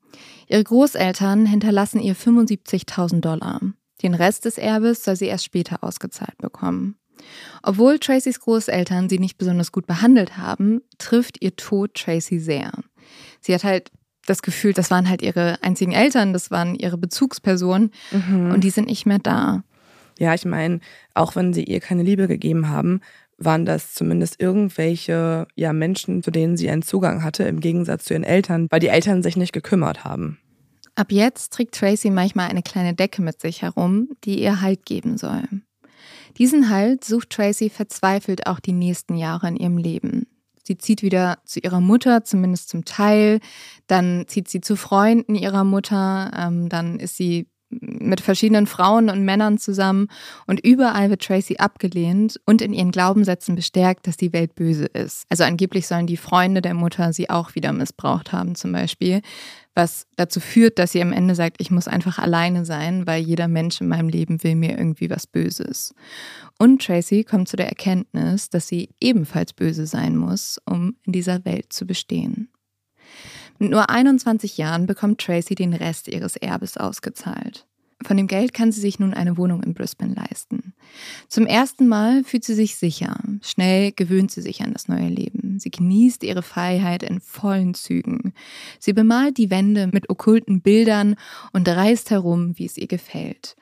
Ihre Großeltern hinterlassen ihr 75.000 Dollar. Den Rest des Erbes soll sie erst später ausgezahlt bekommen. Obwohl Tracys Großeltern sie nicht besonders gut behandelt haben, trifft ihr Tod Tracy sehr. Sie hat halt das Gefühl, das waren halt ihre einzigen Eltern, das waren ihre Bezugspersonen mhm. und die sind nicht mehr da. Ja, ich meine, auch wenn sie ihr keine Liebe gegeben haben, waren das zumindest irgendwelche ja, Menschen, zu denen sie einen Zugang hatte, im Gegensatz zu ihren Eltern, weil die Eltern sich nicht gekümmert haben. Ab jetzt trägt Tracy manchmal eine kleine Decke mit sich herum, die ihr Halt geben soll. Diesen Halt sucht Tracy verzweifelt auch die nächsten Jahre in ihrem Leben. Sie zieht wieder zu ihrer Mutter, zumindest zum Teil. Dann zieht sie zu Freunden ihrer Mutter. Ähm, dann ist sie mit verschiedenen Frauen und Männern zusammen und überall wird Tracy abgelehnt und in ihren Glaubenssätzen bestärkt, dass die Welt böse ist. Also angeblich sollen die Freunde der Mutter sie auch wieder missbraucht haben zum Beispiel, was dazu führt, dass sie am Ende sagt, ich muss einfach alleine sein, weil jeder Mensch in meinem Leben will mir irgendwie was Böses. Und Tracy kommt zu der Erkenntnis, dass sie ebenfalls böse sein muss, um in dieser Welt zu bestehen. Mit nur 21 Jahren bekommt Tracy den Rest ihres Erbes ausgezahlt. Von dem Geld kann sie sich nun eine Wohnung in Brisbane leisten. Zum ersten Mal fühlt sie sich sicher. Schnell gewöhnt sie sich an das neue Leben. Sie genießt ihre Freiheit in vollen Zügen. Sie bemalt die Wände mit okkulten Bildern und reist herum, wie es ihr gefällt.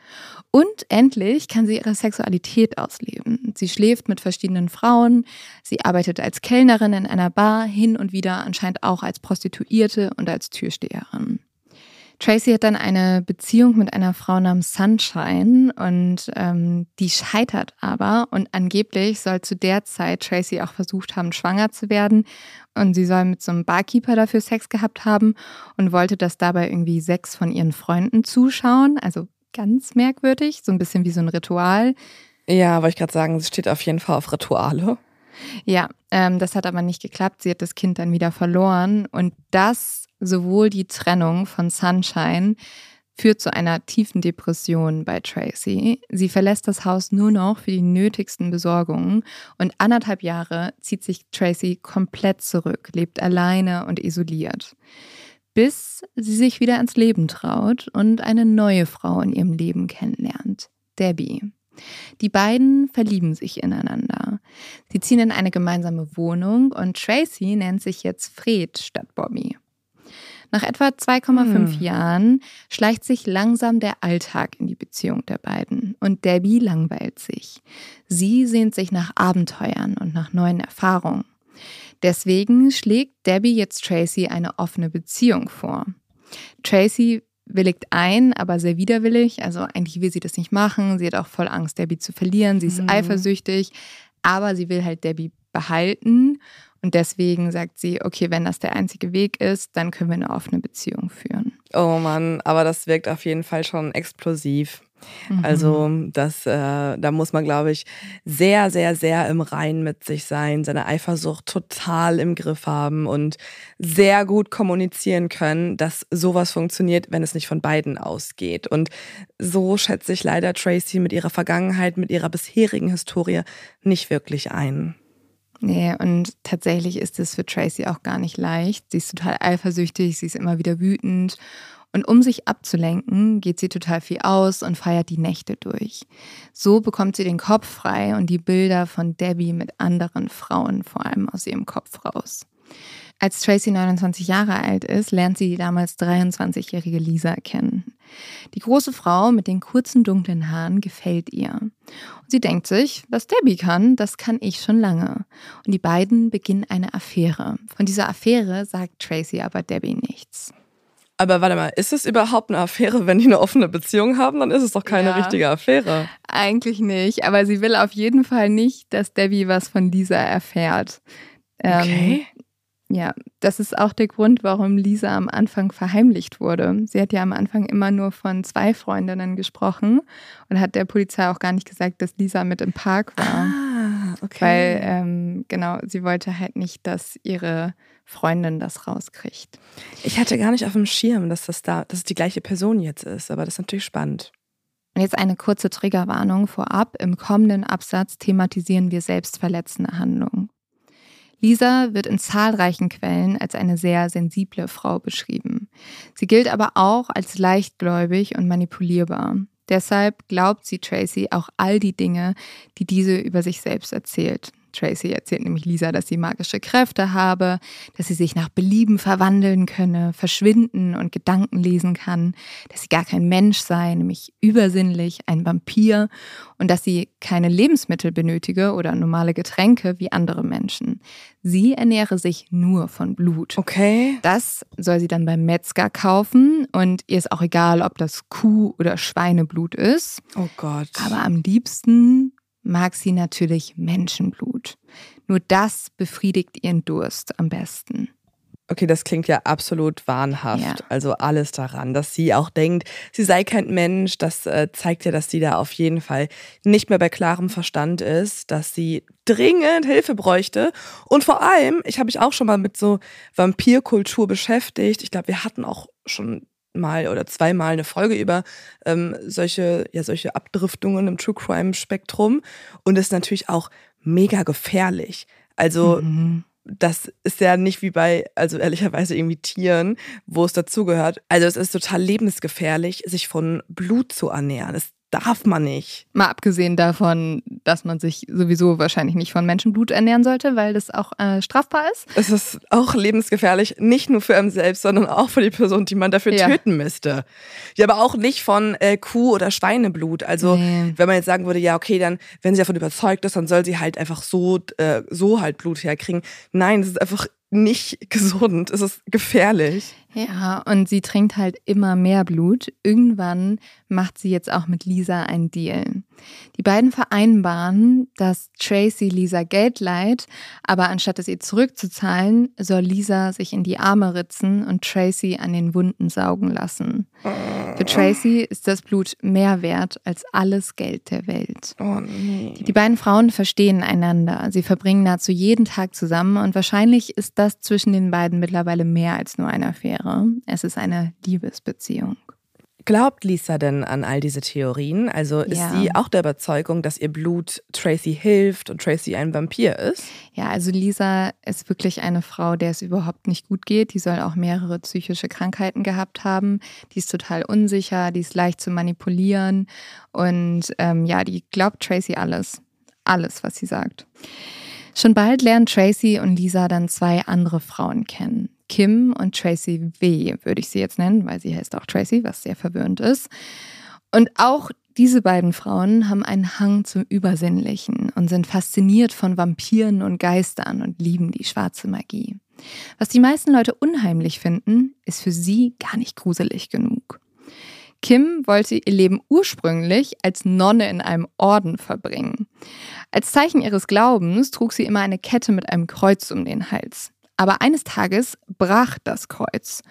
Und endlich kann sie ihre Sexualität ausleben. Sie schläft mit verschiedenen Frauen, sie arbeitet als Kellnerin in einer Bar, hin und wieder anscheinend auch als Prostituierte und als Türsteherin. Tracy hat dann eine Beziehung mit einer Frau namens Sunshine und ähm, die scheitert aber und angeblich soll zu der Zeit Tracy auch versucht haben, schwanger zu werden und sie soll mit so einem Barkeeper dafür Sex gehabt haben und wollte, dass dabei irgendwie sechs von ihren Freunden zuschauen, also ganz merkwürdig, so ein bisschen wie so ein Ritual. Ja, wollte ich gerade sagen, sie steht auf jeden Fall auf Rituale. Ja, ähm, das hat aber nicht geklappt. Sie hat das Kind dann wieder verloren und das sowohl die Trennung von Sunshine führt zu einer tiefen Depression bei Tracy. Sie verlässt das Haus nur noch für die nötigsten Besorgungen und anderthalb Jahre zieht sich Tracy komplett zurück, lebt alleine und isoliert, bis sie sich wieder ins Leben traut und eine neue Frau in ihrem Leben kennenlernt, Debbie. Die beiden verlieben sich ineinander. Sie ziehen in eine gemeinsame Wohnung und Tracy nennt sich jetzt Fred statt Bobby. Nach etwa 2,5 hm. Jahren schleicht sich langsam der Alltag in die Beziehung der beiden und Debbie langweilt sich. Sie sehnt sich nach Abenteuern und nach neuen Erfahrungen. Deswegen schlägt Debbie jetzt Tracy eine offene Beziehung vor. Tracy willigt ein, aber sehr widerwillig. Also eigentlich will sie das nicht machen. Sie hat auch voll Angst, Debbie zu verlieren. Sie ist mhm. eifersüchtig, aber sie will halt Debbie behalten und deswegen sagt sie, okay, wenn das der einzige Weg ist, dann können wir eine offene Beziehung führen. Oh Mann, aber das wirkt auf jeden Fall schon explosiv. Mhm. Also das, äh, da muss man, glaube ich, sehr, sehr, sehr im Reinen mit sich sein, seine Eifersucht total im Griff haben und sehr gut kommunizieren können, dass sowas funktioniert, wenn es nicht von beiden ausgeht. Und so schätze ich leider Tracy mit ihrer Vergangenheit, mit ihrer bisherigen Historie nicht wirklich ein. Nee, und tatsächlich ist es für Tracy auch gar nicht leicht. Sie ist total eifersüchtig, sie ist immer wieder wütend. Und um sich abzulenken, geht sie total viel aus und feiert die Nächte durch. So bekommt sie den Kopf frei und die Bilder von Debbie mit anderen Frauen vor allem aus ihrem Kopf raus. Als Tracy 29 Jahre alt ist, lernt sie die damals 23-jährige Lisa kennen. Die große Frau mit den kurzen dunklen Haaren gefällt ihr. Und sie denkt sich, was Debbie kann, das kann ich schon lange. Und die beiden beginnen eine Affäre. Von dieser Affäre sagt Tracy aber Debbie nichts. Aber warte mal, ist es überhaupt eine Affäre, wenn die eine offene Beziehung haben? Dann ist es doch keine ja, richtige Affäre. Eigentlich nicht, aber sie will auf jeden Fall nicht, dass Debbie was von Lisa erfährt. Ähm, okay. Ähm, ja, das ist auch der Grund, warum Lisa am Anfang verheimlicht wurde. Sie hat ja am Anfang immer nur von zwei Freundinnen gesprochen und hat der Polizei auch gar nicht gesagt, dass Lisa mit im Park war. Ah, okay. Weil, ähm, genau, sie wollte halt nicht, dass ihre Freundin das rauskriegt. Ich hatte gar nicht auf dem Schirm, dass das da, dass es die gleiche Person jetzt ist, aber das ist natürlich spannend. Und jetzt eine kurze Triggerwarnung vorab. Im kommenden Absatz thematisieren wir selbstverletzende Handlungen. Lisa wird in zahlreichen Quellen als eine sehr sensible Frau beschrieben. Sie gilt aber auch als leichtgläubig und manipulierbar. Deshalb glaubt sie Tracy auch all die Dinge, die diese über sich selbst erzählt. Tracy erzählt nämlich Lisa, dass sie magische Kräfte habe, dass sie sich nach Belieben verwandeln könne, verschwinden und Gedanken lesen kann, dass sie gar kein Mensch sei, nämlich übersinnlich, ein Vampir und dass sie keine Lebensmittel benötige oder normale Getränke wie andere Menschen. Sie ernähre sich nur von Blut. Okay. Das soll sie dann beim Metzger kaufen und ihr ist auch egal, ob das Kuh- oder Schweineblut ist. Oh Gott. Aber am liebsten mag sie natürlich Menschenblut. Nur das befriedigt ihren Durst am besten. Okay, das klingt ja absolut wahnhaft. Ja. Also alles daran, dass sie auch denkt, sie sei kein Mensch, das äh, zeigt ja, dass sie da auf jeden Fall nicht mehr bei klarem Verstand ist, dass sie dringend Hilfe bräuchte. Und vor allem, ich habe mich auch schon mal mit so Vampirkultur beschäftigt. Ich glaube, wir hatten auch schon mal oder zweimal eine Folge über ähm, solche, ja, solche Abdriftungen im True Crime Spektrum. Und ist natürlich auch mega gefährlich. Also, mhm. das ist ja nicht wie bei, also ehrlicherweise irgendwie Tieren, wo es dazugehört. Also, es ist total lebensgefährlich, sich von Blut zu ernähren. Es darf man nicht. Mal abgesehen davon, dass man sich sowieso wahrscheinlich nicht von Menschenblut ernähren sollte, weil das auch äh, strafbar ist. Es ist auch lebensgefährlich, nicht nur für einen selbst, sondern auch für die Person, die man dafür ja. töten müsste. Ja, aber auch nicht von äh, Kuh- oder Schweineblut. Also nee. wenn man jetzt sagen würde, ja, okay, dann, wenn sie davon überzeugt ist, dann soll sie halt einfach so, äh, so halt Blut herkriegen. Nein, es ist einfach nicht gesund, es ist gefährlich. Ja, und sie trinkt halt immer mehr Blut. Irgendwann macht sie jetzt auch mit Lisa einen Deal. Die beiden vereinbaren, dass Tracy Lisa Geld leiht, aber anstatt es ihr zurückzuzahlen, soll Lisa sich in die Arme ritzen und Tracy an den Wunden saugen lassen. Für Tracy ist das Blut mehr wert als alles Geld der Welt. Oh nee. Die beiden Frauen verstehen einander. Sie verbringen nahezu jeden Tag zusammen und wahrscheinlich ist das zwischen den beiden mittlerweile mehr als nur eine Affäre. Es ist eine Liebesbeziehung. Glaubt Lisa denn an all diese Theorien? Also ist ja. sie auch der Überzeugung, dass ihr Blut Tracy hilft und Tracy ein Vampir ist? Ja, also Lisa ist wirklich eine Frau, der es überhaupt nicht gut geht. Die soll auch mehrere psychische Krankheiten gehabt haben. Die ist total unsicher, die ist leicht zu manipulieren und ähm, ja, die glaubt Tracy alles. Alles, was sie sagt. Schon bald lernen Tracy und Lisa dann zwei andere Frauen kennen. Kim und Tracy W. würde ich sie jetzt nennen, weil sie heißt auch Tracy, was sehr verwirrend ist. Und auch diese beiden Frauen haben einen Hang zum Übersinnlichen und sind fasziniert von Vampiren und Geistern und lieben die schwarze Magie. Was die meisten Leute unheimlich finden, ist für sie gar nicht gruselig genug. Kim wollte ihr Leben ursprünglich als Nonne in einem Orden verbringen. Als Zeichen ihres Glaubens trug sie immer eine Kette mit einem Kreuz um den Hals. Aber eines Tages brach das Kreuz.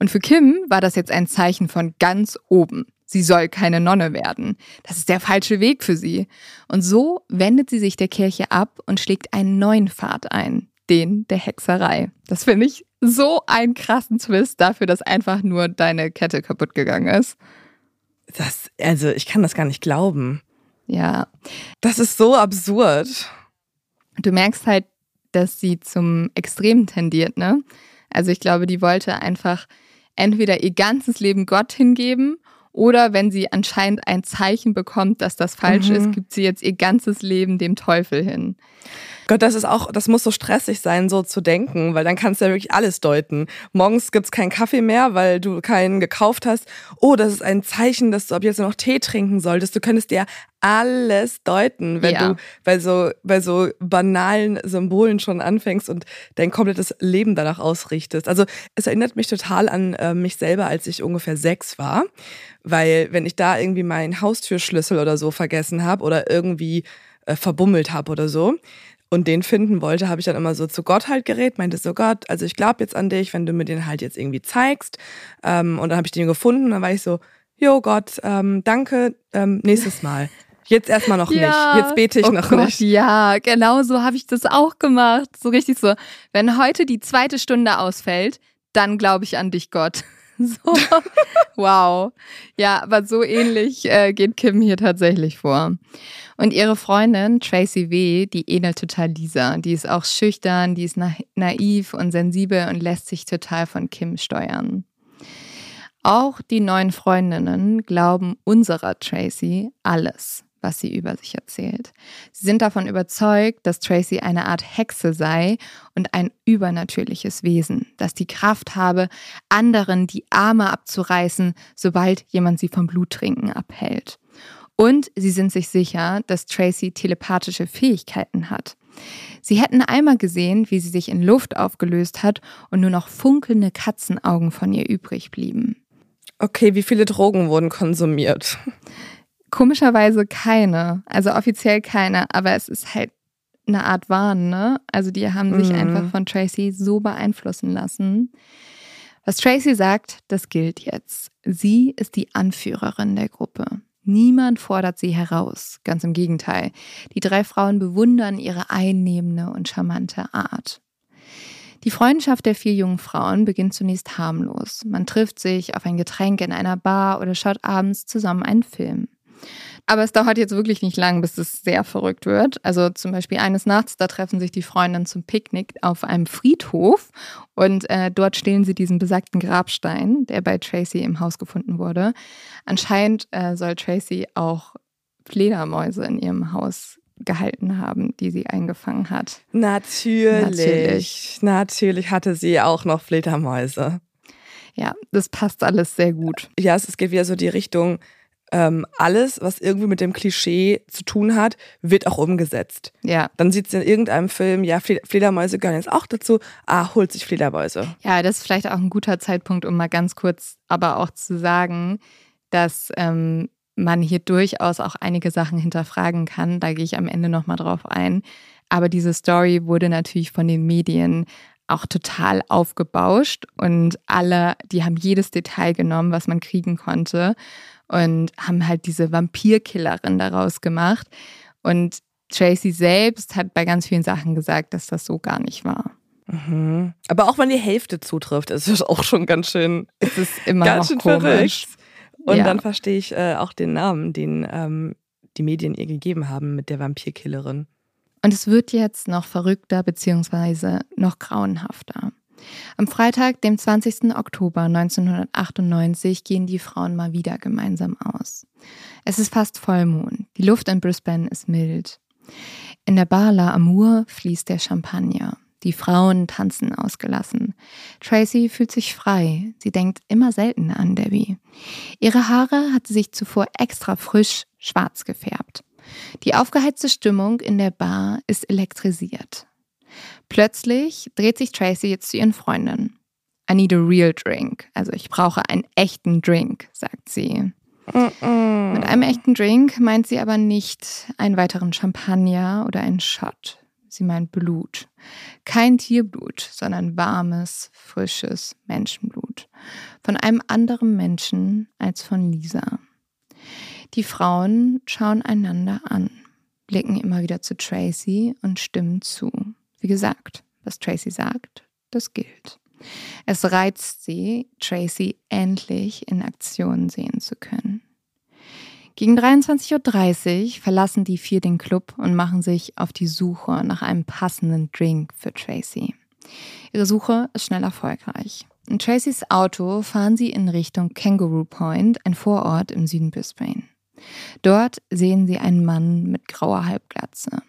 Und für Kim war das jetzt ein Zeichen von ganz oben. Sie soll keine Nonne werden. Das ist der falsche Weg für sie. Und so wendet sie sich der Kirche ab und schlägt einen neuen Pfad ein, den der Hexerei. Das finde ich so einen krassen Twist dafür, dass einfach nur deine Kette kaputt gegangen ist. Das, also ich kann das gar nicht glauben. Ja. Das ist so absurd. Du merkst halt, dass sie zum Extrem tendiert, ne? Also ich glaube, die wollte einfach entweder ihr ganzes Leben Gott hingeben oder wenn sie anscheinend ein Zeichen bekommt, dass das falsch mhm. ist, gibt sie jetzt ihr ganzes Leben dem Teufel hin. Gott, das ist auch, das muss so stressig sein, so zu denken, weil dann kannst du ja wirklich alles deuten. Morgens gibt's keinen Kaffee mehr, weil du keinen gekauft hast. Oh, das ist ein Zeichen, dass du ab jetzt nur noch Tee trinken solltest. Du könntest dir alles deuten, wenn ja. du bei so, bei so banalen Symbolen schon anfängst und dein komplettes Leben danach ausrichtest. Also es erinnert mich total an äh, mich selber, als ich ungefähr sechs war, weil wenn ich da irgendwie meinen Haustürschlüssel oder so vergessen habe oder irgendwie äh, verbummelt habe oder so, und den finden wollte, habe ich dann immer so zu Gott halt geredet, meinte so Gott, also ich glaube jetzt an dich, wenn du mir den halt jetzt irgendwie zeigst. Ähm, und dann habe ich den gefunden und dann war ich so, jo Gott, ähm, danke, ähm, nächstes Mal. Jetzt erstmal noch ja. nicht. Jetzt bete ich oh noch Gott, nicht. Ja, genau so habe ich das auch gemacht. So richtig so. Wenn heute die zweite Stunde ausfällt, dann glaube ich an dich, Gott. So, wow. Ja, aber so ähnlich äh, geht Kim hier tatsächlich vor. Und ihre Freundin Tracy W., die ähnelt total Lisa. Die ist auch schüchtern, die ist na naiv und sensibel und lässt sich total von Kim steuern. Auch die neuen Freundinnen glauben unserer Tracy alles, was sie über sich erzählt. Sie sind davon überzeugt, dass Tracy eine Art Hexe sei und ein übernatürliches Wesen, das die Kraft habe, anderen die Arme abzureißen, sobald jemand sie vom Bluttrinken abhält. Und sie sind sich sicher, dass Tracy telepathische Fähigkeiten hat. Sie hätten einmal gesehen, wie sie sich in Luft aufgelöst hat und nur noch funkelnde Katzenaugen von ihr übrig blieben. Okay, wie viele Drogen wurden konsumiert? Komischerweise keine. Also offiziell keine, aber es ist halt eine Art Wahn, ne? Also die haben sich mhm. einfach von Tracy so beeinflussen lassen. Was Tracy sagt, das gilt jetzt. Sie ist die Anführerin der Gruppe. Niemand fordert sie heraus, ganz im Gegenteil. Die drei Frauen bewundern ihre einnehmende und charmante Art. Die Freundschaft der vier jungen Frauen beginnt zunächst harmlos. Man trifft sich auf ein Getränk in einer Bar oder schaut abends zusammen einen Film. Aber es dauert jetzt wirklich nicht lang, bis es sehr verrückt wird. Also zum Beispiel eines Nachts, da treffen sich die Freundinnen zum Picknick auf einem Friedhof und äh, dort stehlen sie diesen besagten Grabstein, der bei Tracy im Haus gefunden wurde. Anscheinend äh, soll Tracy auch Fledermäuse in ihrem Haus gehalten haben, die sie eingefangen hat. Natürlich. Natürlich, Natürlich hatte sie auch noch Fledermäuse. Ja, das passt alles sehr gut. Ja, es geht wieder so die Richtung, ähm, alles, was irgendwie mit dem Klischee zu tun hat, wird auch umgesetzt. Ja. Dann sieht sie in irgendeinem Film, ja, Fledermäuse gehören jetzt auch dazu, ah, holt sich Fledermäuse. Ja, das ist vielleicht auch ein guter Zeitpunkt, um mal ganz kurz aber auch zu sagen, dass ähm, man hier durchaus auch einige Sachen hinterfragen kann. Da gehe ich am Ende nochmal drauf ein. Aber diese Story wurde natürlich von den Medien auch total aufgebauscht und alle, die haben jedes Detail genommen, was man kriegen konnte und haben halt diese Vampirkillerin daraus gemacht. Und Tracy selbst hat bei ganz vielen Sachen gesagt, dass das so gar nicht war. Mhm. Aber auch wenn die Hälfte zutrifft, ist es auch schon ganz schön, es ist immer ganz schön komisch. verrückt. Und ja. dann verstehe ich äh, auch den Namen, den ähm, die Medien ihr gegeben haben mit der Vampirkillerin. Und es wird jetzt noch verrückter bzw. noch grauenhafter. Am Freitag, dem 20. Oktober 1998, gehen die Frauen mal wieder gemeinsam aus. Es ist fast Vollmond. Die Luft in Brisbane ist mild. In der Bar La Amour fließt der Champagner. Die Frauen tanzen ausgelassen. Tracy fühlt sich frei. Sie denkt immer seltener an Debbie. Ihre Haare hat sie sich zuvor extra frisch schwarz gefärbt. Die aufgeheizte Stimmung in der Bar ist elektrisiert. Plötzlich dreht sich Tracy jetzt zu ihren Freundinnen. I need a real drink. Also ich brauche einen echten Drink, sagt sie. Mm -mm. Mit einem echten Drink meint sie aber nicht einen weiteren Champagner oder einen Shot. Sie meint Blut. Kein Tierblut, sondern warmes, frisches Menschenblut. Von einem anderen Menschen als von Lisa. Die Frauen schauen einander an, blicken immer wieder zu Tracy und stimmen zu. Wie gesagt, was Tracy sagt, das gilt. Es reizt sie, Tracy endlich in Aktion sehen zu können. Gegen 23.30 Uhr verlassen die vier den Club und machen sich auf die Suche nach einem passenden Drink für Tracy. Ihre Suche ist schnell erfolgreich. In Tracys Auto fahren sie in Richtung Kangaroo Point, ein Vorort im Süden Brisbane. Dort sehen sie einen Mann mit grauer Halbglatze.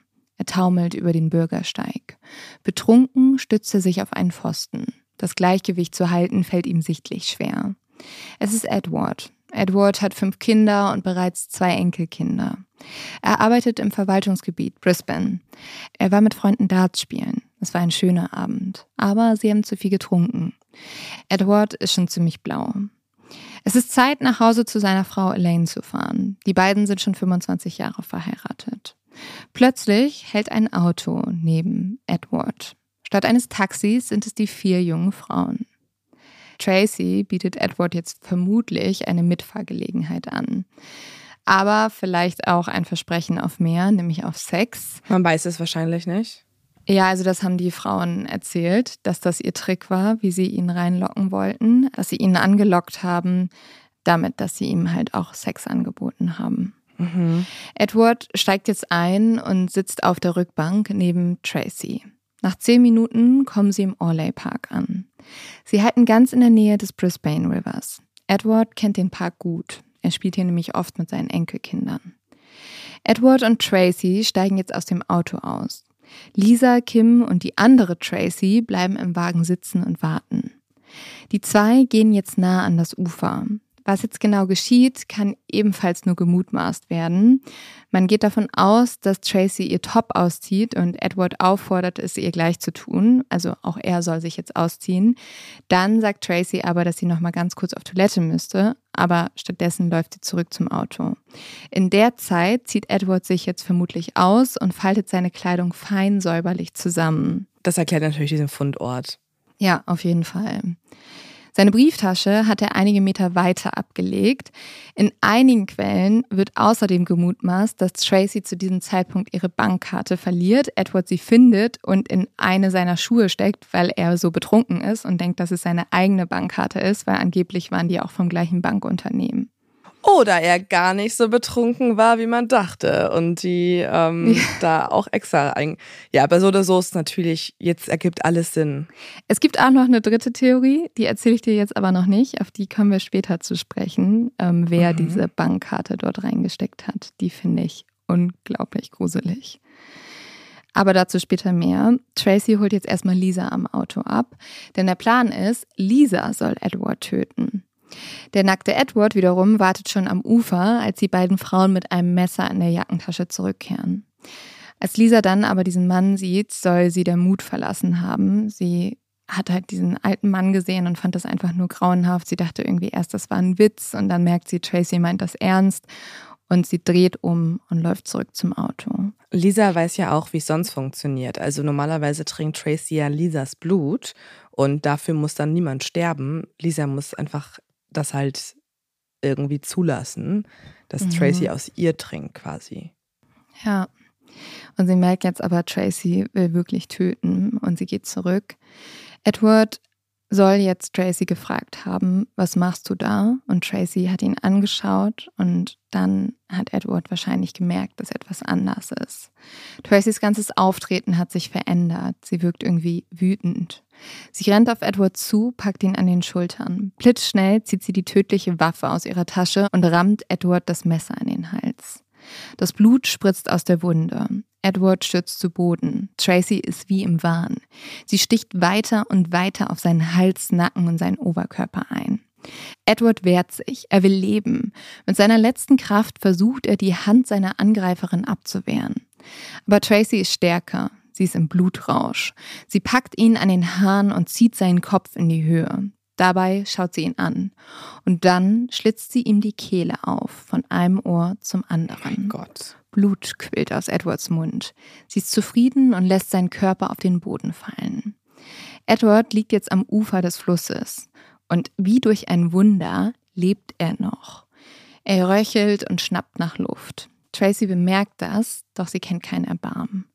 Taumelt über den Bürgersteig. Betrunken stützt er sich auf einen Pfosten. Das Gleichgewicht zu halten fällt ihm sichtlich schwer. Es ist Edward, Edward hat fünf Kinder und bereits zwei Enkelkinder. Er arbeitet im Verwaltungsgebiet Brisbane. Er war mit Freunden Darts spielen. Es war ein schöner Abend, aber sie haben zu viel getrunken. Edward ist schon ziemlich blau. Es ist Zeit, nach Hause zu seiner Frau Elaine zu fahren. Die beiden sind schon 25 Jahre verheiratet. Plötzlich hält ein Auto neben Edward. Statt eines Taxis sind es die vier jungen Frauen. Tracy bietet Edward jetzt vermutlich eine Mitfahrgelegenheit an. Aber vielleicht auch ein Versprechen auf mehr, nämlich auf Sex. Man weiß es wahrscheinlich nicht. Ja, also das haben die Frauen erzählt, dass das ihr Trick war, wie sie ihn reinlocken wollten, dass sie ihn angelockt haben, damit, dass sie ihm halt auch Sex angeboten haben. Mhm. Edward steigt jetzt ein und sitzt auf der Rückbank neben Tracy. Nach zehn Minuten kommen sie im Orley Park an. Sie halten ganz in der Nähe des Brisbane Rivers. Edward kennt den Park gut. Er spielt hier nämlich oft mit seinen Enkelkindern. Edward und Tracy steigen jetzt aus dem Auto aus. Lisa, Kim und die andere Tracy bleiben im Wagen sitzen und warten. Die zwei gehen jetzt nah an das Ufer. Was jetzt genau geschieht, kann ebenfalls nur gemutmaßt werden. Man geht davon aus, dass Tracy ihr Top auszieht und Edward auffordert, es ihr gleich zu tun. Also auch er soll sich jetzt ausziehen. Dann sagt Tracy aber, dass sie noch mal ganz kurz auf Toilette müsste, aber stattdessen läuft sie zurück zum Auto. In der Zeit zieht Edward sich jetzt vermutlich aus und faltet seine Kleidung fein säuberlich zusammen. Das erklärt natürlich diesen Fundort. Ja, auf jeden Fall. Seine Brieftasche hat er einige Meter weiter abgelegt. In einigen Quellen wird außerdem gemutmaßt, dass Tracy zu diesem Zeitpunkt ihre Bankkarte verliert, Edward sie findet und in eine seiner Schuhe steckt, weil er so betrunken ist und denkt, dass es seine eigene Bankkarte ist, weil angeblich waren die auch vom gleichen Bankunternehmen oder er gar nicht so betrunken war, wie man dachte und die ähm, ja. da auch extra ein. Ja, aber so oder so ist natürlich, jetzt ergibt alles Sinn. Es gibt auch noch eine dritte Theorie, die erzähle ich dir jetzt aber noch nicht, auf die kommen wir später zu sprechen, ähm, wer mhm. diese Bankkarte dort reingesteckt hat. Die finde ich unglaublich gruselig. Aber dazu später mehr. Tracy holt jetzt erstmal Lisa am Auto ab, denn der Plan ist, Lisa soll Edward töten. Der nackte Edward wiederum wartet schon am Ufer, als die beiden Frauen mit einem Messer in der Jackentasche zurückkehren. Als Lisa dann aber diesen Mann sieht, soll sie der Mut verlassen haben. Sie hat halt diesen alten Mann gesehen und fand das einfach nur grauenhaft. Sie dachte irgendwie erst, das war ein Witz und dann merkt sie, Tracy meint das ernst und sie dreht um und läuft zurück zum Auto. Lisa weiß ja auch, wie es sonst funktioniert. Also normalerweise trinkt Tracy ja Lisas Blut und dafür muss dann niemand sterben. Lisa muss einfach das halt irgendwie zulassen, dass mhm. Tracy aus ihr trinkt quasi. Ja. Und sie merkt jetzt aber, Tracy will wirklich töten und sie geht zurück. Edward soll jetzt Tracy gefragt haben, was machst du da? Und Tracy hat ihn angeschaut und dann hat Edward wahrscheinlich gemerkt, dass etwas anders ist. Tracys ganzes Auftreten hat sich verändert. Sie wirkt irgendwie wütend. Sie rennt auf Edward zu, packt ihn an den Schultern. Blitzschnell zieht sie die tödliche Waffe aus ihrer Tasche und rammt Edward das Messer in den Hals. Das Blut spritzt aus der Wunde. Edward stürzt zu Boden. Tracy ist wie im Wahn. Sie sticht weiter und weiter auf seinen Hals, Nacken und seinen Oberkörper ein. Edward wehrt sich, er will leben. Mit seiner letzten Kraft versucht er, die Hand seiner Angreiferin abzuwehren. Aber Tracy ist stärker. Sie ist im Blutrausch. Sie packt ihn an den Haaren und zieht seinen Kopf in die Höhe. Dabei schaut sie ihn an. Und dann schlitzt sie ihm die Kehle auf, von einem Ohr zum anderen. Mein Gott. Blut quillt aus Edwards Mund. Sie ist zufrieden und lässt seinen Körper auf den Boden fallen. Edward liegt jetzt am Ufer des Flusses. Und wie durch ein Wunder lebt er noch. Er röchelt und schnappt nach Luft. Tracy bemerkt das, doch sie kennt kein Erbarmen.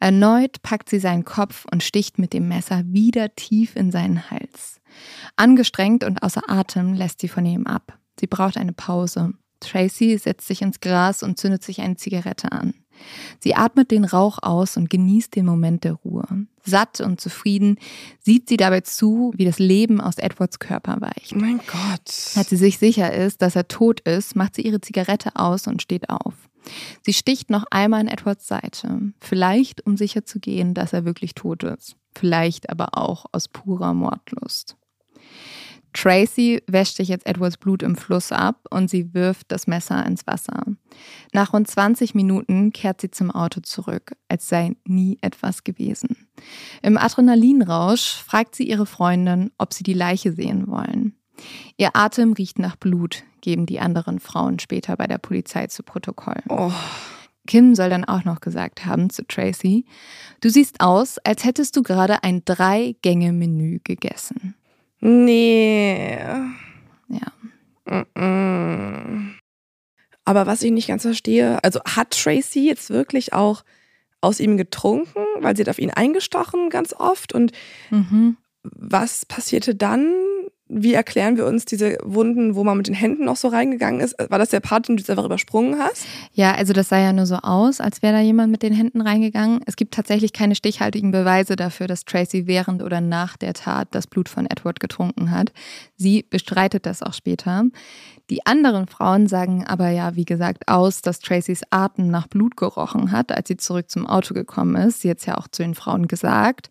Erneut packt sie seinen Kopf und sticht mit dem Messer wieder tief in seinen Hals. Angestrengt und außer Atem lässt sie von ihm ab. Sie braucht eine Pause. Tracy setzt sich ins Gras und zündet sich eine Zigarette an. Sie atmet den Rauch aus und genießt den Moment der Ruhe. Satt und zufrieden sieht sie dabei zu, wie das Leben aus Edwards Körper weicht. Mein Gott. Als sie sich sicher ist, dass er tot ist, macht sie ihre Zigarette aus und steht auf. Sie sticht noch einmal an Edwards Seite, vielleicht um sicher zu gehen, dass er wirklich tot ist, vielleicht aber auch aus purer Mordlust. Tracy wäscht sich jetzt Edwards Blut im Fluss ab und sie wirft das Messer ins Wasser. Nach rund 20 Minuten kehrt sie zum Auto zurück, als sei nie etwas gewesen. Im Adrenalinrausch fragt sie ihre Freundin, ob sie die Leiche sehen wollen. Ihr Atem riecht nach Blut, geben die anderen Frauen später bei der Polizei zu Protokoll. Oh. Kim soll dann auch noch gesagt haben zu Tracy, du siehst aus, als hättest du gerade ein Drei-Gänge-Menü gegessen. Nee. Ja. Aber was ich nicht ganz verstehe, also hat Tracy jetzt wirklich auch aus ihm getrunken, weil sie hat auf ihn eingestochen ganz oft. Und mhm. was passierte dann? Wie erklären wir uns diese Wunden, wo man mit den Händen noch so reingegangen ist? War das der Part, den du jetzt einfach übersprungen hast? Ja, also das sah ja nur so aus, als wäre da jemand mit den Händen reingegangen. Es gibt tatsächlich keine stichhaltigen Beweise dafür, dass Tracy während oder nach der Tat das Blut von Edward getrunken hat. Sie bestreitet das auch später. Die anderen Frauen sagen aber ja, wie gesagt, aus, dass Tracys Atem nach Blut gerochen hat, als sie zurück zum Auto gekommen ist. Sie hat es ja auch zu den Frauen gesagt.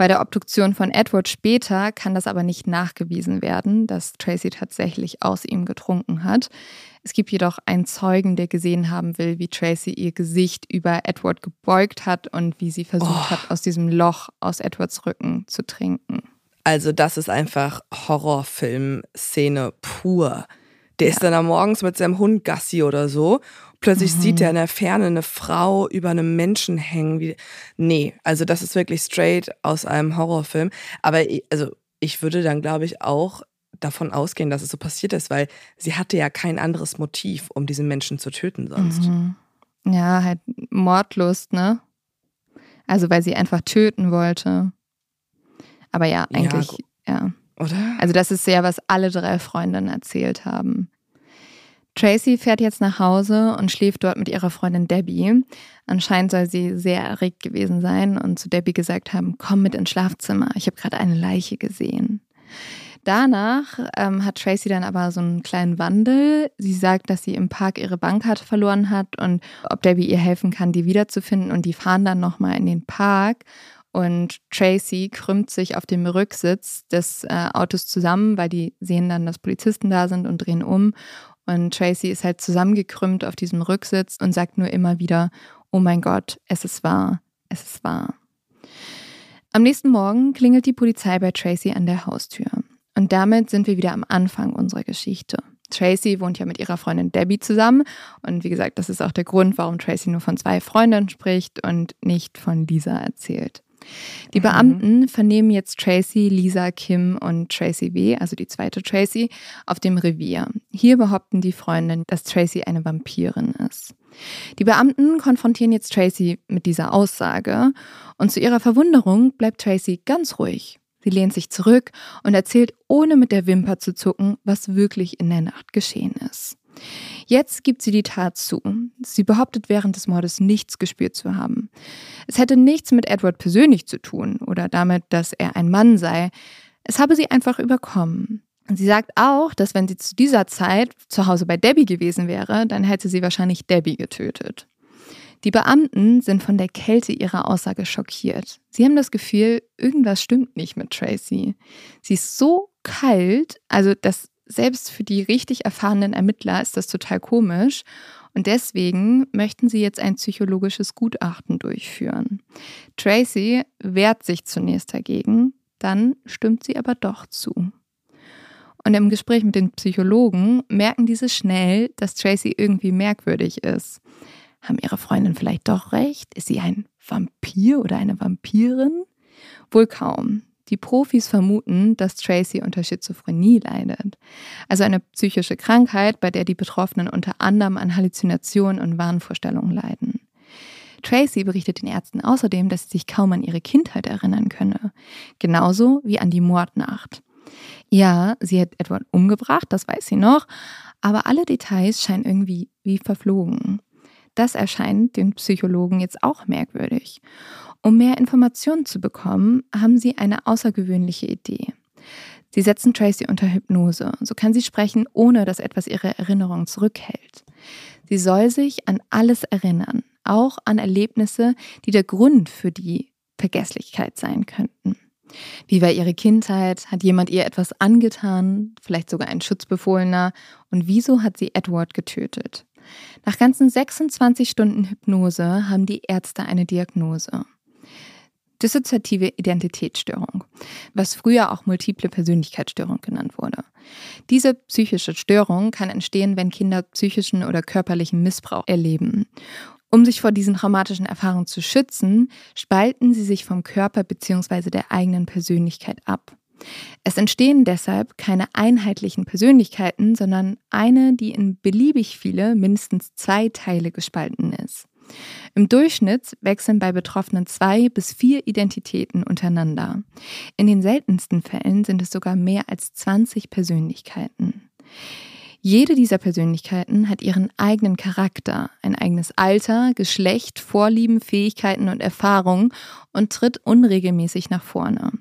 Bei der Obduktion von Edward später kann das aber nicht nachgewiesen werden, dass Tracy tatsächlich aus ihm getrunken hat. Es gibt jedoch einen Zeugen, der gesehen haben will, wie Tracy ihr Gesicht über Edward gebeugt hat und wie sie versucht oh. hat, aus diesem Loch aus Edwards Rücken zu trinken. Also das ist einfach Horrorfilm-Szene pur. Der ja. ist dann am morgens mit seinem Hund Gassi oder so Plötzlich mhm. sieht er in der Ferne eine Frau über einem Menschen hängen. Wie, nee, also das ist wirklich straight aus einem Horrorfilm. Aber also ich würde dann, glaube ich, auch davon ausgehen, dass es so passiert ist, weil sie hatte ja kein anderes Motiv, um diesen Menschen zu töten sonst. Mhm. Ja, halt Mordlust, ne? Also weil sie einfach töten wollte. Aber ja, eigentlich, ja. ja. Oder? Also das ist ja, was alle drei Freundinnen erzählt haben. Tracy fährt jetzt nach Hause und schläft dort mit ihrer Freundin Debbie. Anscheinend soll sie sehr erregt gewesen sein und zu Debbie gesagt haben, komm mit ins Schlafzimmer, ich habe gerade eine Leiche gesehen. Danach ähm, hat Tracy dann aber so einen kleinen Wandel. Sie sagt, dass sie im Park ihre Bankkarte verloren hat und ob Debbie ihr helfen kann, die wiederzufinden. Und die fahren dann nochmal in den Park. Und Tracy krümmt sich auf dem Rücksitz des äh, Autos zusammen, weil die sehen dann, dass Polizisten da sind und drehen um. Und Tracy ist halt zusammengekrümmt auf diesem Rücksitz und sagt nur immer wieder, oh mein Gott, es ist wahr, es ist wahr. Am nächsten Morgen klingelt die Polizei bei Tracy an der Haustür. Und damit sind wir wieder am Anfang unserer Geschichte. Tracy wohnt ja mit ihrer Freundin Debbie zusammen. Und wie gesagt, das ist auch der Grund, warum Tracy nur von zwei Freundinnen spricht und nicht von Lisa erzählt. Die mhm. Beamten vernehmen jetzt Tracy, Lisa, Kim und Tracy W., also die zweite Tracy, auf dem Revier. Hier behaupten die Freundinnen, dass Tracy eine Vampirin ist. Die Beamten konfrontieren jetzt Tracy mit dieser Aussage und zu ihrer Verwunderung bleibt Tracy ganz ruhig. Sie lehnt sich zurück und erzählt, ohne mit der Wimper zu zucken, was wirklich in der Nacht geschehen ist. Jetzt gibt sie die Tat zu. Sie behauptet während des Mordes nichts gespürt zu haben. Es hätte nichts mit Edward persönlich zu tun oder damit, dass er ein Mann sei. Es habe sie einfach überkommen. Sie sagt auch, dass wenn sie zu dieser Zeit zu Hause bei Debbie gewesen wäre, dann hätte sie wahrscheinlich Debbie getötet. Die Beamten sind von der Kälte ihrer Aussage schockiert. Sie haben das Gefühl, irgendwas stimmt nicht mit Tracy. Sie ist so kalt, also das selbst für die richtig erfahrenen Ermittler ist das total komisch. Und deswegen möchten sie jetzt ein psychologisches Gutachten durchführen. Tracy wehrt sich zunächst dagegen, dann stimmt sie aber doch zu. Und im Gespräch mit den Psychologen merken diese schnell, dass Tracy irgendwie merkwürdig ist. Haben ihre Freundin vielleicht doch recht? Ist sie ein Vampir oder eine Vampirin? Wohl kaum. Die Profis vermuten, dass Tracy unter Schizophrenie leidet, also eine psychische Krankheit, bei der die Betroffenen unter anderem an Halluzinationen und Wahnvorstellungen leiden. Tracy berichtet den Ärzten außerdem, dass sie sich kaum an ihre Kindheit erinnern könne, genauso wie an die Mordnacht. Ja, sie hat Edward umgebracht, das weiß sie noch, aber alle Details scheinen irgendwie wie verflogen. Das erscheint den Psychologen jetzt auch merkwürdig. Um mehr Informationen zu bekommen, haben sie eine außergewöhnliche Idee. Sie setzen Tracy unter Hypnose. So kann sie sprechen, ohne dass etwas ihre Erinnerung zurückhält. Sie soll sich an alles erinnern, auch an Erlebnisse, die der Grund für die Vergesslichkeit sein könnten. Wie war ihre Kindheit? Hat jemand ihr etwas angetan? Vielleicht sogar ein Schutzbefohlener? Und wieso hat sie Edward getötet? Nach ganzen 26 Stunden Hypnose haben die Ärzte eine Diagnose dissoziative Identitätsstörung, was früher auch multiple Persönlichkeitsstörung genannt wurde. Diese psychische Störung kann entstehen, wenn Kinder psychischen oder körperlichen Missbrauch erleben. Um sich vor diesen traumatischen Erfahrungen zu schützen, spalten sie sich vom Körper bzw. der eigenen Persönlichkeit ab. Es entstehen deshalb keine einheitlichen Persönlichkeiten, sondern eine, die in beliebig viele, mindestens zwei Teile gespalten ist. Im Durchschnitt wechseln bei Betroffenen zwei bis vier Identitäten untereinander. In den seltensten Fällen sind es sogar mehr als 20 Persönlichkeiten. Jede dieser Persönlichkeiten hat ihren eigenen Charakter, ein eigenes Alter, Geschlecht, Vorlieben, Fähigkeiten und Erfahrungen und tritt unregelmäßig nach vorne.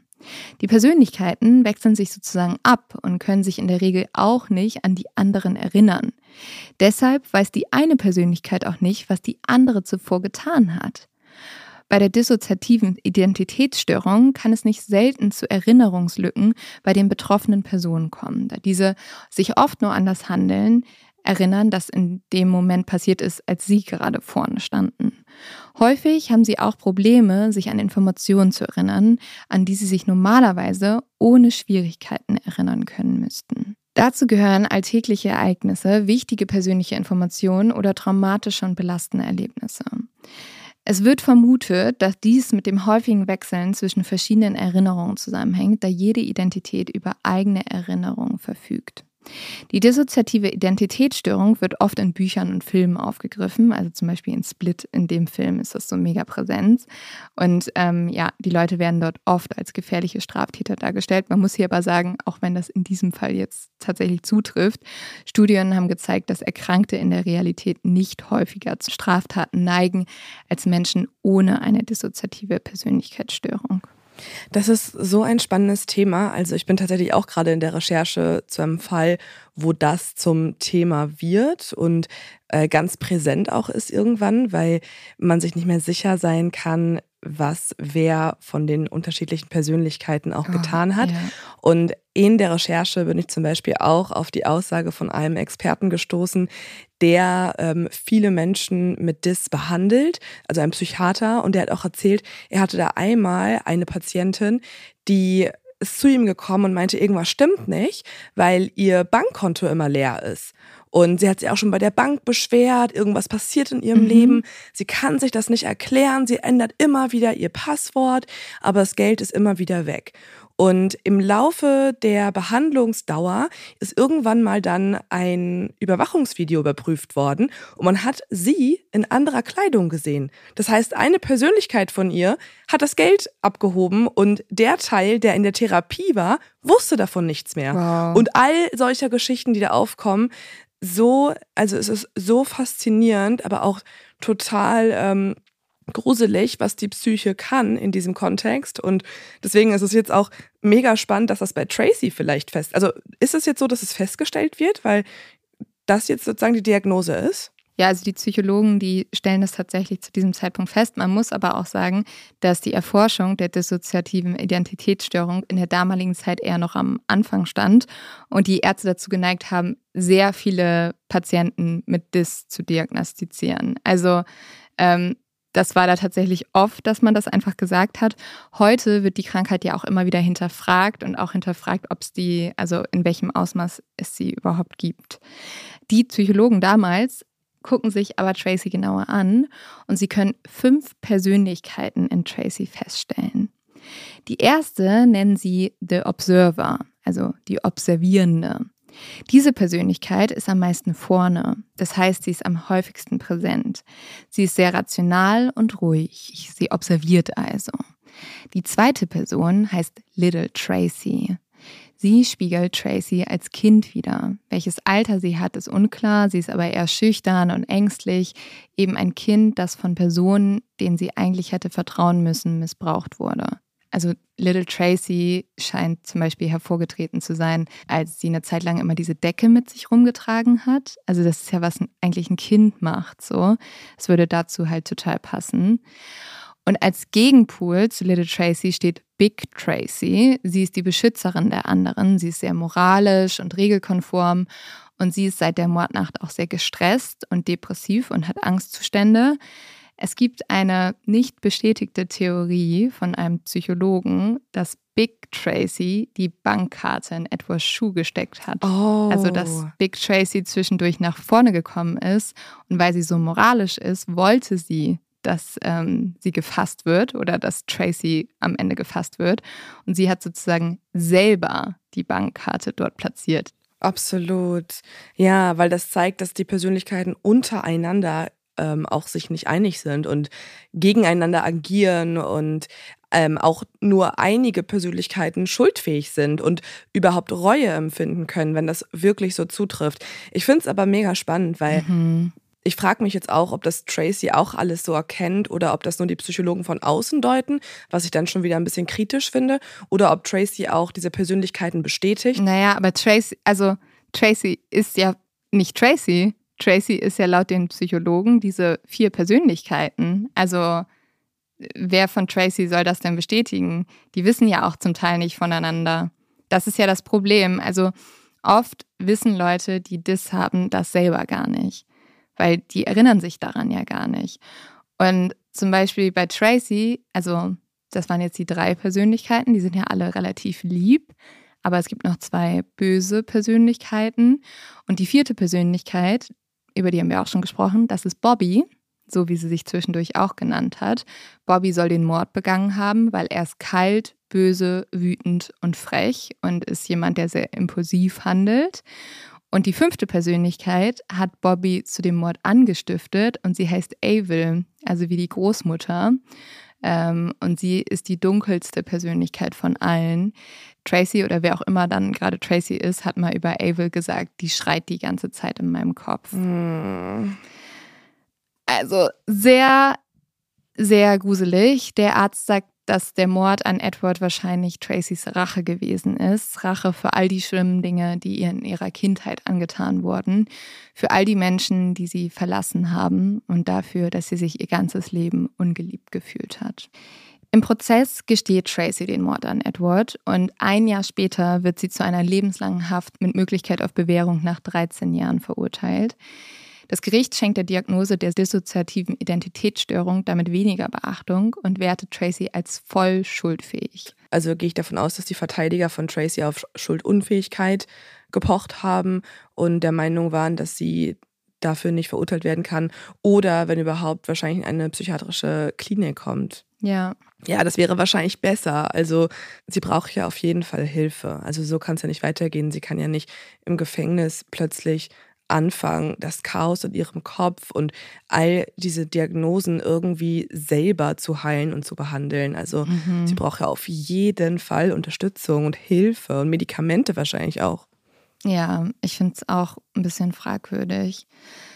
Die Persönlichkeiten wechseln sich sozusagen ab und können sich in der Regel auch nicht an die anderen erinnern. Deshalb weiß die eine Persönlichkeit auch nicht, was die andere zuvor getan hat. Bei der dissoziativen Identitätsstörung kann es nicht selten zu Erinnerungslücken bei den betroffenen Personen kommen, da diese sich oft nur an das Handeln erinnern, das in dem Moment passiert ist, als sie gerade vorne standen. Häufig haben sie auch Probleme, sich an Informationen zu erinnern, an die sie sich normalerweise ohne Schwierigkeiten erinnern können müssten. Dazu gehören alltägliche Ereignisse, wichtige persönliche Informationen oder traumatische und belastende Erlebnisse. Es wird vermutet, dass dies mit dem häufigen Wechseln zwischen verschiedenen Erinnerungen zusammenhängt, da jede Identität über eigene Erinnerungen verfügt. Die dissoziative Identitätsstörung wird oft in Büchern und Filmen aufgegriffen, also zum Beispiel in Split, in dem Film ist das so mega präsent. Und ähm, ja, die Leute werden dort oft als gefährliche Straftäter dargestellt. Man muss hier aber sagen, auch wenn das in diesem Fall jetzt tatsächlich zutrifft, Studien haben gezeigt, dass Erkrankte in der Realität nicht häufiger zu Straftaten neigen als Menschen ohne eine dissoziative Persönlichkeitsstörung. Das ist so ein spannendes Thema. Also ich bin tatsächlich auch gerade in der Recherche zu einem Fall, wo das zum Thema wird und äh, ganz präsent auch ist irgendwann, weil man sich nicht mehr sicher sein kann, was wer von den unterschiedlichen Persönlichkeiten auch oh, getan hat. Ja. Und in der Recherche bin ich zum Beispiel auch auf die Aussage von einem Experten gestoßen, der ähm, viele Menschen mit DIS behandelt, also ein Psychiater, und der hat auch erzählt, er hatte da einmal eine Patientin, die ist zu ihm gekommen und meinte, irgendwas stimmt nicht, weil ihr Bankkonto immer leer ist. Und sie hat sich auch schon bei der Bank beschwert, irgendwas passiert in ihrem mhm. Leben. Sie kann sich das nicht erklären, sie ändert immer wieder ihr Passwort, aber das Geld ist immer wieder weg. Und im Laufe der Behandlungsdauer ist irgendwann mal dann ein Überwachungsvideo überprüft worden und man hat sie in anderer Kleidung gesehen. Das heißt, eine Persönlichkeit von ihr hat das Geld abgehoben und der Teil, der in der Therapie war, wusste davon nichts mehr. Wow. Und all solcher Geschichten, die da aufkommen, so, also es ist so faszinierend, aber auch total ähm, gruselig, was die Psyche kann in diesem Kontext. Und deswegen ist es jetzt auch mega spannend, dass das bei Tracy vielleicht fest. Also ist es jetzt so, dass es festgestellt wird, weil das jetzt sozusagen die Diagnose ist? Ja, also die Psychologen, die stellen das tatsächlich zu diesem Zeitpunkt fest. Man muss aber auch sagen, dass die Erforschung der dissoziativen Identitätsstörung in der damaligen Zeit eher noch am Anfang stand und die Ärzte dazu geneigt haben, sehr viele Patienten mit DIS zu diagnostizieren. Also ähm, das war da tatsächlich oft, dass man das einfach gesagt hat. Heute wird die Krankheit ja auch immer wieder hinterfragt und auch hinterfragt, ob es die, also in welchem Ausmaß es sie überhaupt gibt. Die Psychologen damals gucken sich aber Tracy genauer an und sie können fünf Persönlichkeiten in Tracy feststellen. Die erste nennen sie The Observer, also die Observierende. Diese Persönlichkeit ist am meisten vorne, das heißt, sie ist am häufigsten präsent. Sie ist sehr rational und ruhig, sie observiert also. Die zweite Person heißt Little Tracy. Sie spiegelt Tracy als Kind wieder. Welches Alter sie hat, ist unklar, sie ist aber eher schüchtern und ängstlich, eben ein Kind, das von Personen, denen sie eigentlich hätte vertrauen müssen, missbraucht wurde. Also Little Tracy scheint zum Beispiel hervorgetreten zu sein, als sie eine Zeit lang immer diese Decke mit sich rumgetragen hat. Also das ist ja, was eigentlich ein Kind macht, so. Es würde dazu halt total passen. Und als Gegenpol zu Little Tracy steht Big Tracy. Sie ist die Beschützerin der anderen. Sie ist sehr moralisch und regelkonform. Und sie ist seit der Mordnacht auch sehr gestresst und depressiv und hat Angstzustände. Es gibt eine nicht bestätigte Theorie von einem Psychologen, dass Big Tracy die Bankkarte in Edwards Schuh gesteckt hat. Oh. Also, dass Big Tracy zwischendurch nach vorne gekommen ist und weil sie so moralisch ist, wollte sie, dass ähm, sie gefasst wird oder dass Tracy am Ende gefasst wird. Und sie hat sozusagen selber die Bankkarte dort platziert. Absolut. Ja, weil das zeigt, dass die Persönlichkeiten untereinander ähm, auch sich nicht einig sind und gegeneinander agieren und ähm, auch nur einige Persönlichkeiten schuldfähig sind und überhaupt Reue empfinden können, wenn das wirklich so zutrifft. Ich finde es aber mega spannend, weil mhm. Ich frage mich jetzt auch, ob das Tracy auch alles so erkennt oder ob das nur die Psychologen von außen deuten, was ich dann schon wieder ein bisschen kritisch finde, oder ob Tracy auch diese Persönlichkeiten bestätigt. Naja, aber Tracy, also Tracy ist ja nicht Tracy. Tracy ist ja laut den Psychologen diese vier Persönlichkeiten. Also wer von Tracy soll das denn bestätigen? Die wissen ja auch zum Teil nicht voneinander. Das ist ja das Problem. Also oft wissen Leute, die das haben, das selber gar nicht, weil die erinnern sich daran ja gar nicht. Und zum Beispiel bei Tracy, also das waren jetzt die drei Persönlichkeiten, die sind ja alle relativ lieb, aber es gibt noch zwei böse Persönlichkeiten. Und die vierte Persönlichkeit, über die haben wir auch schon gesprochen, das ist Bobby so wie sie sich zwischendurch auch genannt hat. Bobby soll den Mord begangen haben, weil er ist kalt, böse, wütend und frech und ist jemand, der sehr impulsiv handelt. Und die fünfte Persönlichkeit hat Bobby zu dem Mord angestiftet und sie heißt Avil, also wie die Großmutter. Ähm, und sie ist die dunkelste Persönlichkeit von allen. Tracy oder wer auch immer dann gerade Tracy ist, hat mal über Avil gesagt, die schreit die ganze Zeit in meinem Kopf. Mm. Also sehr, sehr gruselig. Der Arzt sagt, dass der Mord an Edward wahrscheinlich Tracys Rache gewesen ist. Rache für all die schlimmen Dinge, die ihr in ihrer Kindheit angetan wurden. Für all die Menschen, die sie verlassen haben und dafür, dass sie sich ihr ganzes Leben ungeliebt gefühlt hat. Im Prozess gesteht Tracy den Mord an Edward und ein Jahr später wird sie zu einer lebenslangen Haft mit Möglichkeit auf Bewährung nach 13 Jahren verurteilt. Das Gericht schenkt der Diagnose der dissoziativen Identitätsstörung damit weniger Beachtung und wertet Tracy als voll schuldfähig. Also gehe ich davon aus, dass die Verteidiger von Tracy auf Schuldunfähigkeit gepocht haben und der Meinung waren, dass sie dafür nicht verurteilt werden kann oder wenn überhaupt wahrscheinlich in eine psychiatrische Klinik kommt. Ja. Ja, das wäre wahrscheinlich besser. Also sie braucht ja auf jeden Fall Hilfe. Also so kann es ja nicht weitergehen. Sie kann ja nicht im Gefängnis plötzlich anfangen, das Chaos in ihrem Kopf und all diese Diagnosen irgendwie selber zu heilen und zu behandeln. Also mhm. sie braucht ja auf jeden Fall Unterstützung und Hilfe und Medikamente wahrscheinlich auch. Ja, ich finde es auch ein bisschen fragwürdig.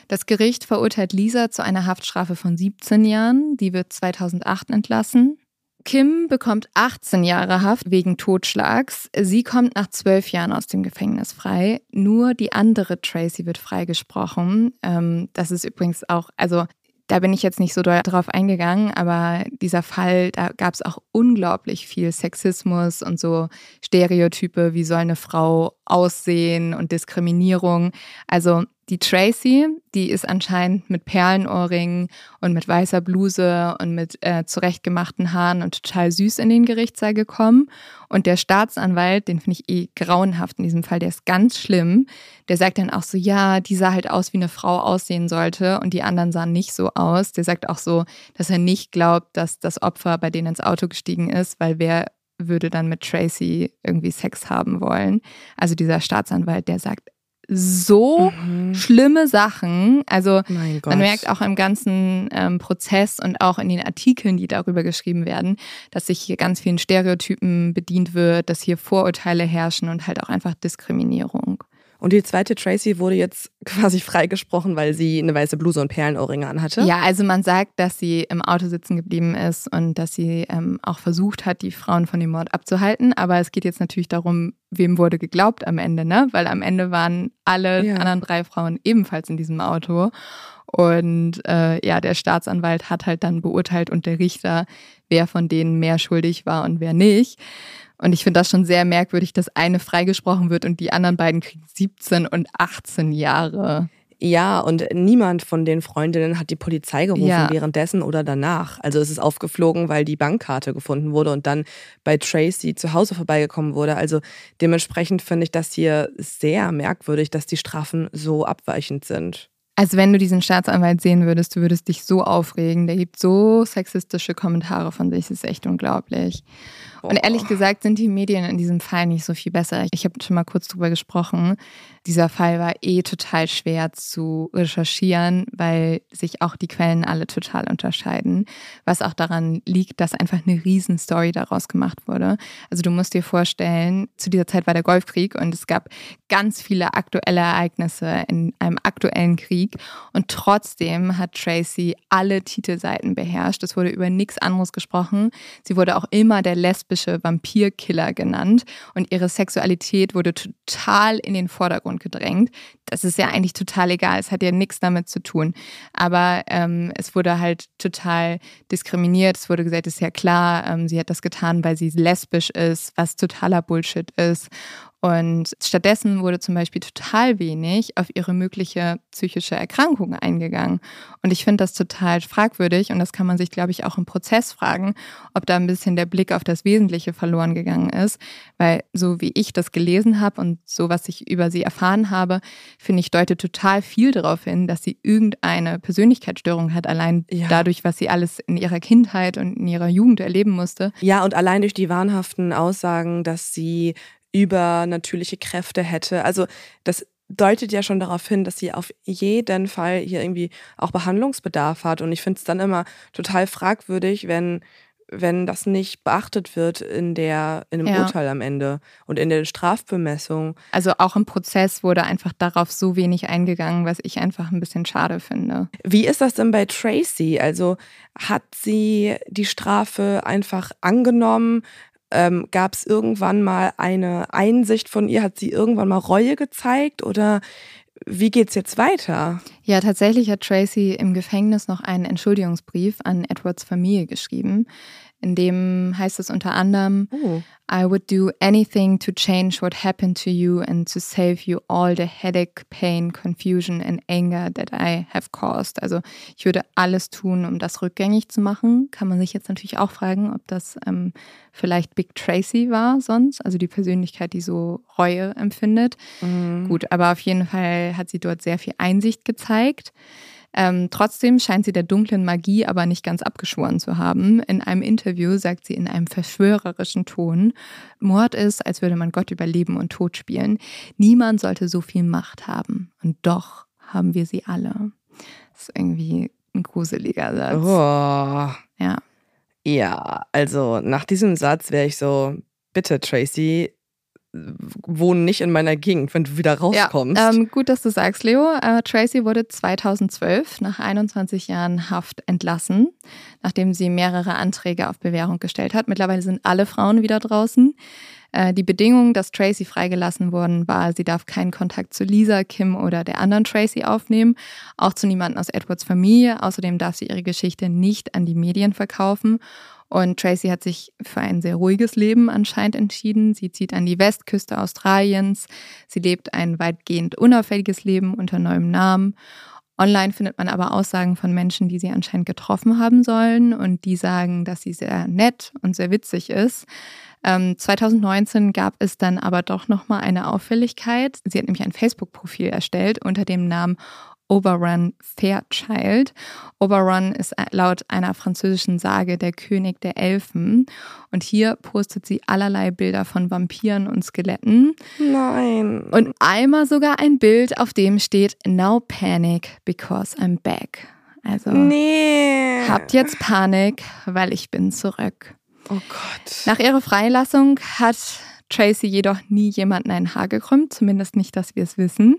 Das Gericht verurteilt Lisa zu einer Haftstrafe von 17 Jahren. Die wird 2008 entlassen. Kim bekommt 18 Jahre Haft wegen Totschlags. Sie kommt nach zwölf Jahren aus dem Gefängnis frei. Nur die andere Tracy wird freigesprochen. Ähm, das ist übrigens auch, also da bin ich jetzt nicht so drauf eingegangen, aber dieser Fall, da gab es auch unglaublich viel Sexismus und so Stereotype, wie soll eine Frau aussehen und Diskriminierung. Also die Tracy, die ist anscheinend mit Perlenohrringen und mit weißer Bluse und mit äh, zurechtgemachten Haaren und total süß in den Gerichtssaal gekommen. Und der Staatsanwalt, den finde ich eh grauenhaft in diesem Fall, der ist ganz schlimm. Der sagt dann auch so, ja, die sah halt aus, wie eine Frau aussehen sollte und die anderen sahen nicht so aus. Der sagt auch so, dass er nicht glaubt, dass das Opfer bei denen ins Auto gestiegen ist, weil wer würde dann mit Tracy irgendwie Sex haben wollen. Also dieser Staatsanwalt, der sagt so mhm. schlimme Sachen. Also man merkt auch im ganzen ähm, Prozess und auch in den Artikeln, die darüber geschrieben werden, dass sich hier ganz vielen Stereotypen bedient wird, dass hier Vorurteile herrschen und halt auch einfach Diskriminierung. Und die zweite Tracy wurde jetzt quasi freigesprochen, weil sie eine weiße Bluse und Perlenohrringe anhatte. Ja, also man sagt, dass sie im Auto sitzen geblieben ist und dass sie ähm, auch versucht hat, die Frauen von dem Mord abzuhalten. Aber es geht jetzt natürlich darum, wem wurde geglaubt am Ende, ne? Weil am Ende waren alle ja. anderen drei Frauen ebenfalls in diesem Auto. Und äh, ja, der Staatsanwalt hat halt dann beurteilt und der Richter, wer von denen mehr schuldig war und wer nicht. Und ich finde das schon sehr merkwürdig, dass eine freigesprochen wird und die anderen beiden kriegen 17 und 18 Jahre. Ja, und niemand von den Freundinnen hat die Polizei gerufen ja. währenddessen oder danach. Also es ist aufgeflogen, weil die Bankkarte gefunden wurde und dann bei Tracy zu Hause vorbeigekommen wurde. Also dementsprechend finde ich das hier sehr merkwürdig, dass die Strafen so abweichend sind. Also wenn du diesen Staatsanwalt sehen würdest, du würdest dich so aufregen. Der gibt so sexistische Kommentare von sich, das ist echt unglaublich. Und ehrlich gesagt sind die Medien in diesem Fall nicht so viel besser. Ich habe schon mal kurz drüber gesprochen. Dieser Fall war eh total schwer zu recherchieren, weil sich auch die Quellen alle total unterscheiden. Was auch daran liegt, dass einfach eine Riesenstory daraus gemacht wurde. Also du musst dir vorstellen, zu dieser Zeit war der Golfkrieg und es gab ganz viele aktuelle Ereignisse in einem aktuellen Krieg. Und trotzdem hat Tracy alle Titelseiten beherrscht. Es wurde über nichts anderes gesprochen. Sie wurde auch immer der lesbische Vampirkiller genannt und ihre Sexualität wurde total in den Vordergrund gedrängt. Das ist ja eigentlich total egal. Es hat ja nichts damit zu tun. Aber ähm, es wurde halt total diskriminiert. Es wurde gesagt, ist ja klar, ähm, sie hat das getan, weil sie lesbisch ist, was totaler Bullshit ist. Und stattdessen wurde zum Beispiel total wenig auf ihre mögliche psychische Erkrankung eingegangen. Und ich finde das total fragwürdig und das kann man sich, glaube ich, auch im Prozess fragen, ob da ein bisschen der Blick auf das Wesentliche verloren gegangen ist. Weil so wie ich das gelesen habe und so was ich über sie erfahren habe, finde ich, deutet total viel darauf hin, dass sie irgendeine Persönlichkeitsstörung hat, allein ja. dadurch, was sie alles in ihrer Kindheit und in ihrer Jugend erleben musste. Ja, und allein durch die wahnhaften Aussagen, dass sie übernatürliche Kräfte hätte. Also das deutet ja schon darauf hin, dass sie auf jeden Fall hier irgendwie auch Behandlungsbedarf hat. Und ich finde es dann immer total fragwürdig, wenn wenn das nicht beachtet wird in der in dem ja. Urteil am Ende und in der Strafbemessung. Also auch im Prozess wurde einfach darauf so wenig eingegangen, was ich einfach ein bisschen schade finde. Wie ist das denn bei Tracy? Also hat sie die Strafe einfach angenommen? Ähm, Gab es irgendwann mal eine Einsicht von ihr? Hat sie irgendwann mal Reue gezeigt oder wie geht's jetzt weiter? Ja, tatsächlich hat Tracy im Gefängnis noch einen Entschuldigungsbrief an Edwards Familie geschrieben. In dem heißt es unter anderem, oh. I would do anything to change what happened to you and to save you all the headache, pain, confusion and anger that I have caused. Also ich würde alles tun, um das rückgängig zu machen. Kann man sich jetzt natürlich auch fragen, ob das ähm, vielleicht Big Tracy war sonst, also die Persönlichkeit, die so Reue empfindet. Mhm. Gut, aber auf jeden Fall hat sie dort sehr viel Einsicht gezeigt. Ähm, trotzdem scheint sie der dunklen Magie aber nicht ganz abgeschworen zu haben. In einem Interview sagt sie in einem verschwörerischen Ton, Mord ist, als würde man Gott über Leben und Tod spielen. Niemand sollte so viel Macht haben. Und doch haben wir sie alle. Das ist irgendwie ein gruseliger Satz. Oh. Ja. Ja, also nach diesem Satz wäre ich so, bitte Tracy, wohnen nicht in meiner Gegend, wenn du wieder rauskommst. Ja, ähm, gut, dass du sagst, Leo. Äh, Tracy wurde 2012 nach 21 Jahren Haft entlassen, nachdem sie mehrere Anträge auf Bewährung gestellt hat. Mittlerweile sind alle Frauen wieder draußen. Äh, die Bedingung, dass Tracy freigelassen worden war, sie darf keinen Kontakt zu Lisa, Kim oder der anderen Tracy aufnehmen, auch zu niemandem aus Edwards Familie. Außerdem darf sie ihre Geschichte nicht an die Medien verkaufen und Tracy hat sich für ein sehr ruhiges Leben anscheinend entschieden. Sie zieht an die Westküste Australiens. Sie lebt ein weitgehend unauffälliges Leben unter neuem Namen. Online findet man aber Aussagen von Menschen, die sie anscheinend getroffen haben sollen und die sagen, dass sie sehr nett und sehr witzig ist. Ähm, 2019 gab es dann aber doch nochmal eine Auffälligkeit. Sie hat nämlich ein Facebook-Profil erstellt unter dem Namen Oberon Fairchild. Oberon ist laut einer französischen Sage der König der Elfen. Und hier postet sie allerlei Bilder von Vampiren und Skeletten. Nein. Und einmal sogar ein Bild, auf dem steht Now panic because I'm back. Also nee. habt jetzt Panik, weil ich bin zurück. Oh Gott. Nach ihrer Freilassung hat Tracy jedoch nie jemanden ein Haar gekrümmt, zumindest nicht, dass wir es wissen.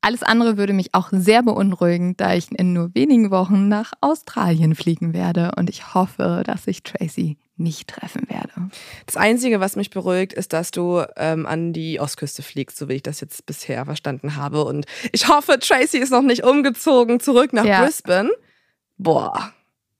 Alles andere würde mich auch sehr beunruhigen, da ich in nur wenigen Wochen nach Australien fliegen werde und ich hoffe, dass ich Tracy nicht treffen werde. Das Einzige, was mich beruhigt, ist, dass du ähm, an die Ostküste fliegst, so wie ich das jetzt bisher verstanden habe. Und ich hoffe, Tracy ist noch nicht umgezogen zurück nach ja. Brisbane. Boah,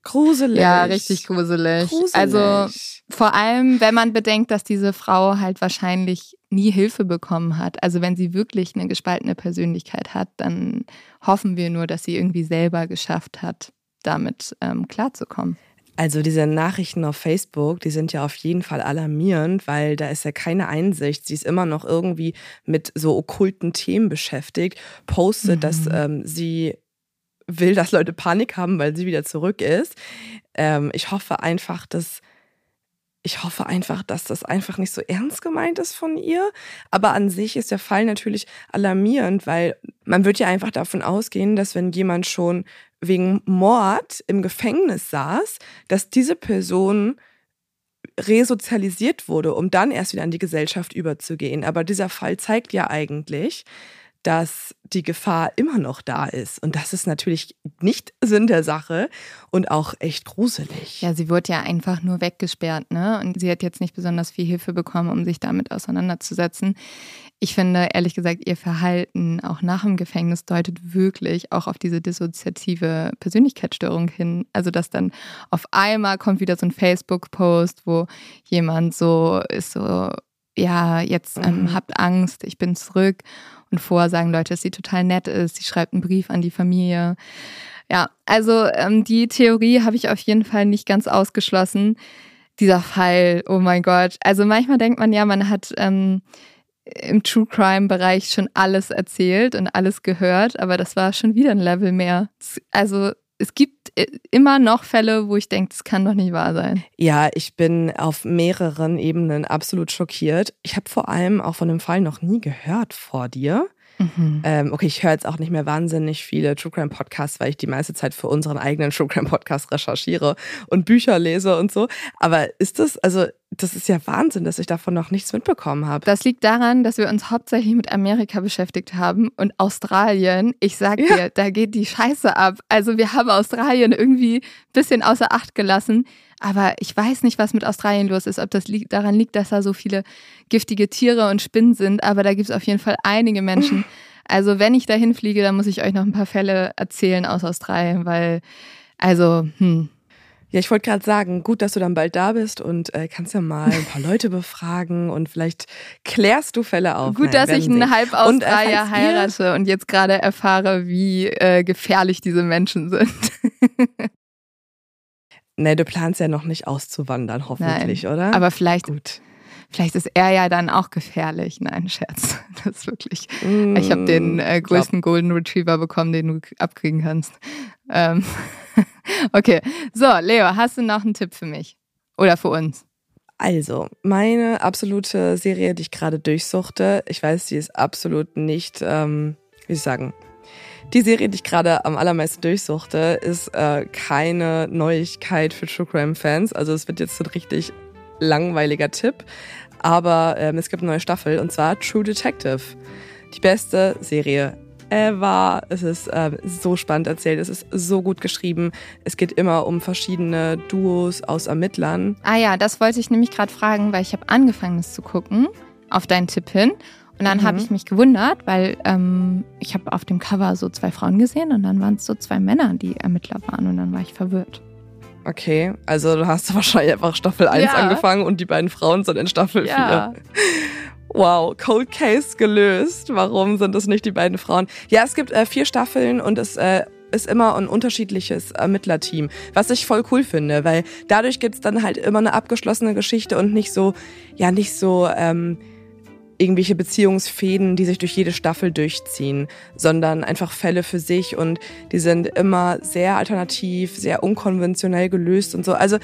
gruselig. Ja, richtig gruselig. gruselig. Also vor allem, wenn man bedenkt, dass diese Frau halt wahrscheinlich nie Hilfe bekommen hat. Also wenn sie wirklich eine gespaltene Persönlichkeit hat, dann hoffen wir nur, dass sie irgendwie selber geschafft hat, damit ähm, klarzukommen. Also diese Nachrichten auf Facebook, die sind ja auf jeden Fall alarmierend, weil da ist ja keine Einsicht. Sie ist immer noch irgendwie mit so okkulten Themen beschäftigt, postet, mhm. dass ähm, sie will, dass Leute Panik haben, weil sie wieder zurück ist. Ähm, ich hoffe einfach, dass ich hoffe einfach, dass das einfach nicht so ernst gemeint ist von ihr. Aber an sich ist der Fall natürlich alarmierend, weil man wird ja einfach davon ausgehen, dass wenn jemand schon wegen Mord im Gefängnis saß, dass diese Person resozialisiert wurde, um dann erst wieder an die Gesellschaft überzugehen. Aber dieser Fall zeigt ja eigentlich, dass die Gefahr immer noch da ist. Und das ist natürlich nicht Sinn der Sache und auch echt gruselig. Ja, sie wurde ja einfach nur weggesperrt, ne? Und sie hat jetzt nicht besonders viel Hilfe bekommen, um sich damit auseinanderzusetzen. Ich finde, ehrlich gesagt, ihr Verhalten auch nach dem Gefängnis deutet wirklich auch auf diese dissoziative Persönlichkeitsstörung hin. Also, dass dann auf einmal kommt wieder so ein Facebook-Post, wo jemand so ist so, ja, jetzt ähm, mhm. habt Angst, ich bin zurück. Und vorher sagen Leute, dass sie total nett ist. Sie schreibt einen Brief an die Familie. Ja, also ähm, die Theorie habe ich auf jeden Fall nicht ganz ausgeschlossen. Dieser Fall, oh mein Gott. Also manchmal denkt man ja, man hat ähm, im True Crime-Bereich schon alles erzählt und alles gehört, aber das war schon wieder ein Level mehr. Also es gibt äh, immer noch Fälle, wo ich denke, das kann doch nicht wahr sein. Ja, ich bin auf mehreren Ebenen absolut schockiert. Ich habe vor allem auch von dem Fall noch nie gehört vor dir. Mhm. Ähm, okay, ich höre jetzt auch nicht mehr wahnsinnig viele True Crime Podcasts, weil ich die meiste Zeit für unseren eigenen True Crime Podcast recherchiere und Bücher lese und so. Aber ist das, also das ist ja Wahnsinn, dass ich davon noch nichts mitbekommen habe. Das liegt daran, dass wir uns hauptsächlich mit Amerika beschäftigt haben und Australien. Ich sag ja. dir, da geht die Scheiße ab. Also wir haben Australien irgendwie ein bisschen außer Acht gelassen. Aber ich weiß nicht, was mit Australien los ist, ob das liegt, daran liegt, dass da so viele giftige Tiere und Spinnen sind. Aber da gibt es auf jeden Fall einige Menschen. Also wenn ich dahin fliege, dann muss ich euch noch ein paar Fälle erzählen aus Australien, weil, also, hm, ja, ich wollte gerade sagen, gut, dass du dann bald da bist und äh, kannst ja mal ein paar Leute befragen und vielleicht klärst du Fälle auf. Gut, Nein, dass ich einen halb Australier und, äh, heirate und jetzt gerade erfahre, wie äh, gefährlich diese Menschen sind. nee, du planst ja noch nicht auszuwandern, hoffentlich, Nein, oder? Aber vielleicht gut. Vielleicht ist er ja dann auch gefährlich. Nein, Scherz. Das ist wirklich. Mm, ich habe den äh, größten glaub. Golden Retriever bekommen, den du abkriegen kannst. Ähm. okay. So, Leo, hast du noch einen Tipp für mich? Oder für uns? Also, meine absolute Serie, die ich gerade durchsuchte, ich weiß, die ist absolut nicht, ähm, wie soll ich sagen, die Serie, die ich gerade am allermeisten durchsuchte, ist äh, keine Neuigkeit für True Crime Fans. Also es wird jetzt ein richtig langweiliger Tipp. Aber ähm, es gibt eine neue Staffel und zwar True Detective. Die beste Serie ever. Es ist äh, so spannend erzählt, es ist so gut geschrieben. Es geht immer um verschiedene Duos aus Ermittlern. Ah ja, das wollte ich nämlich gerade fragen, weil ich habe angefangen, es zu gucken, auf deinen Tipp hin. Und dann mhm. habe ich mich gewundert, weil ähm, ich habe auf dem Cover so zwei Frauen gesehen und dann waren es so zwei Männer, die Ermittler waren und dann war ich verwirrt. Okay, also du hast wahrscheinlich einfach Staffel 1 ja. angefangen und die beiden Frauen sind in Staffel ja. 4. Wow, Cold Case gelöst. Warum sind es nicht die beiden Frauen? Ja, es gibt äh, vier Staffeln und es äh, ist immer ein unterschiedliches Ermittlerteam, was ich voll cool finde, weil dadurch gibt's dann halt immer eine abgeschlossene Geschichte und nicht so, ja, nicht so ähm, irgendwelche Beziehungsfäden, die sich durch jede Staffel durchziehen, sondern einfach Fälle für sich und die sind immer sehr alternativ, sehr unkonventionell gelöst und so. Also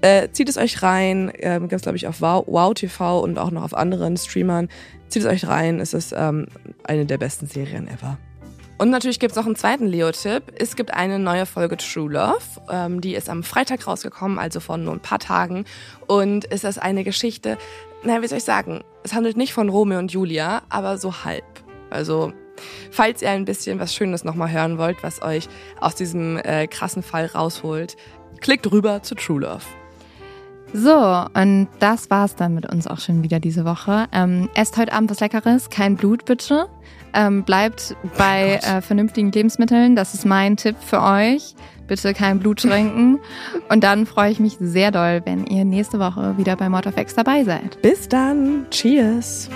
äh, zieht es euch rein, ähm, gibt es glaube ich auf wow, wow TV und auch noch auf anderen Streamern. Zieht es euch rein, es ist ähm, eine der besten Serien ever. Und natürlich gibt es noch einen zweiten Leo-Tipp. Es gibt eine neue Folge True Love. Ähm, die ist am Freitag rausgekommen, also vor nur ein paar Tagen. Und es ist eine Geschichte, naja, wie soll ich sagen? Es handelt nicht von Romeo und Julia, aber so halb. Also, falls ihr ein bisschen was Schönes nochmal hören wollt, was euch aus diesem äh, krassen Fall rausholt, klickt rüber zu True Love. So, und das war's dann mit uns auch schon wieder diese Woche. Ähm, esst heute Abend was Leckeres, kein Blut bitte. Ähm, bleibt bei oh äh, vernünftigen Lebensmitteln. Das ist mein Tipp für euch. Bitte kein Blut trinken. Und dann freue ich mich sehr doll, wenn ihr nächste Woche wieder bei Mord of X dabei seid. Bis dann. Cheers.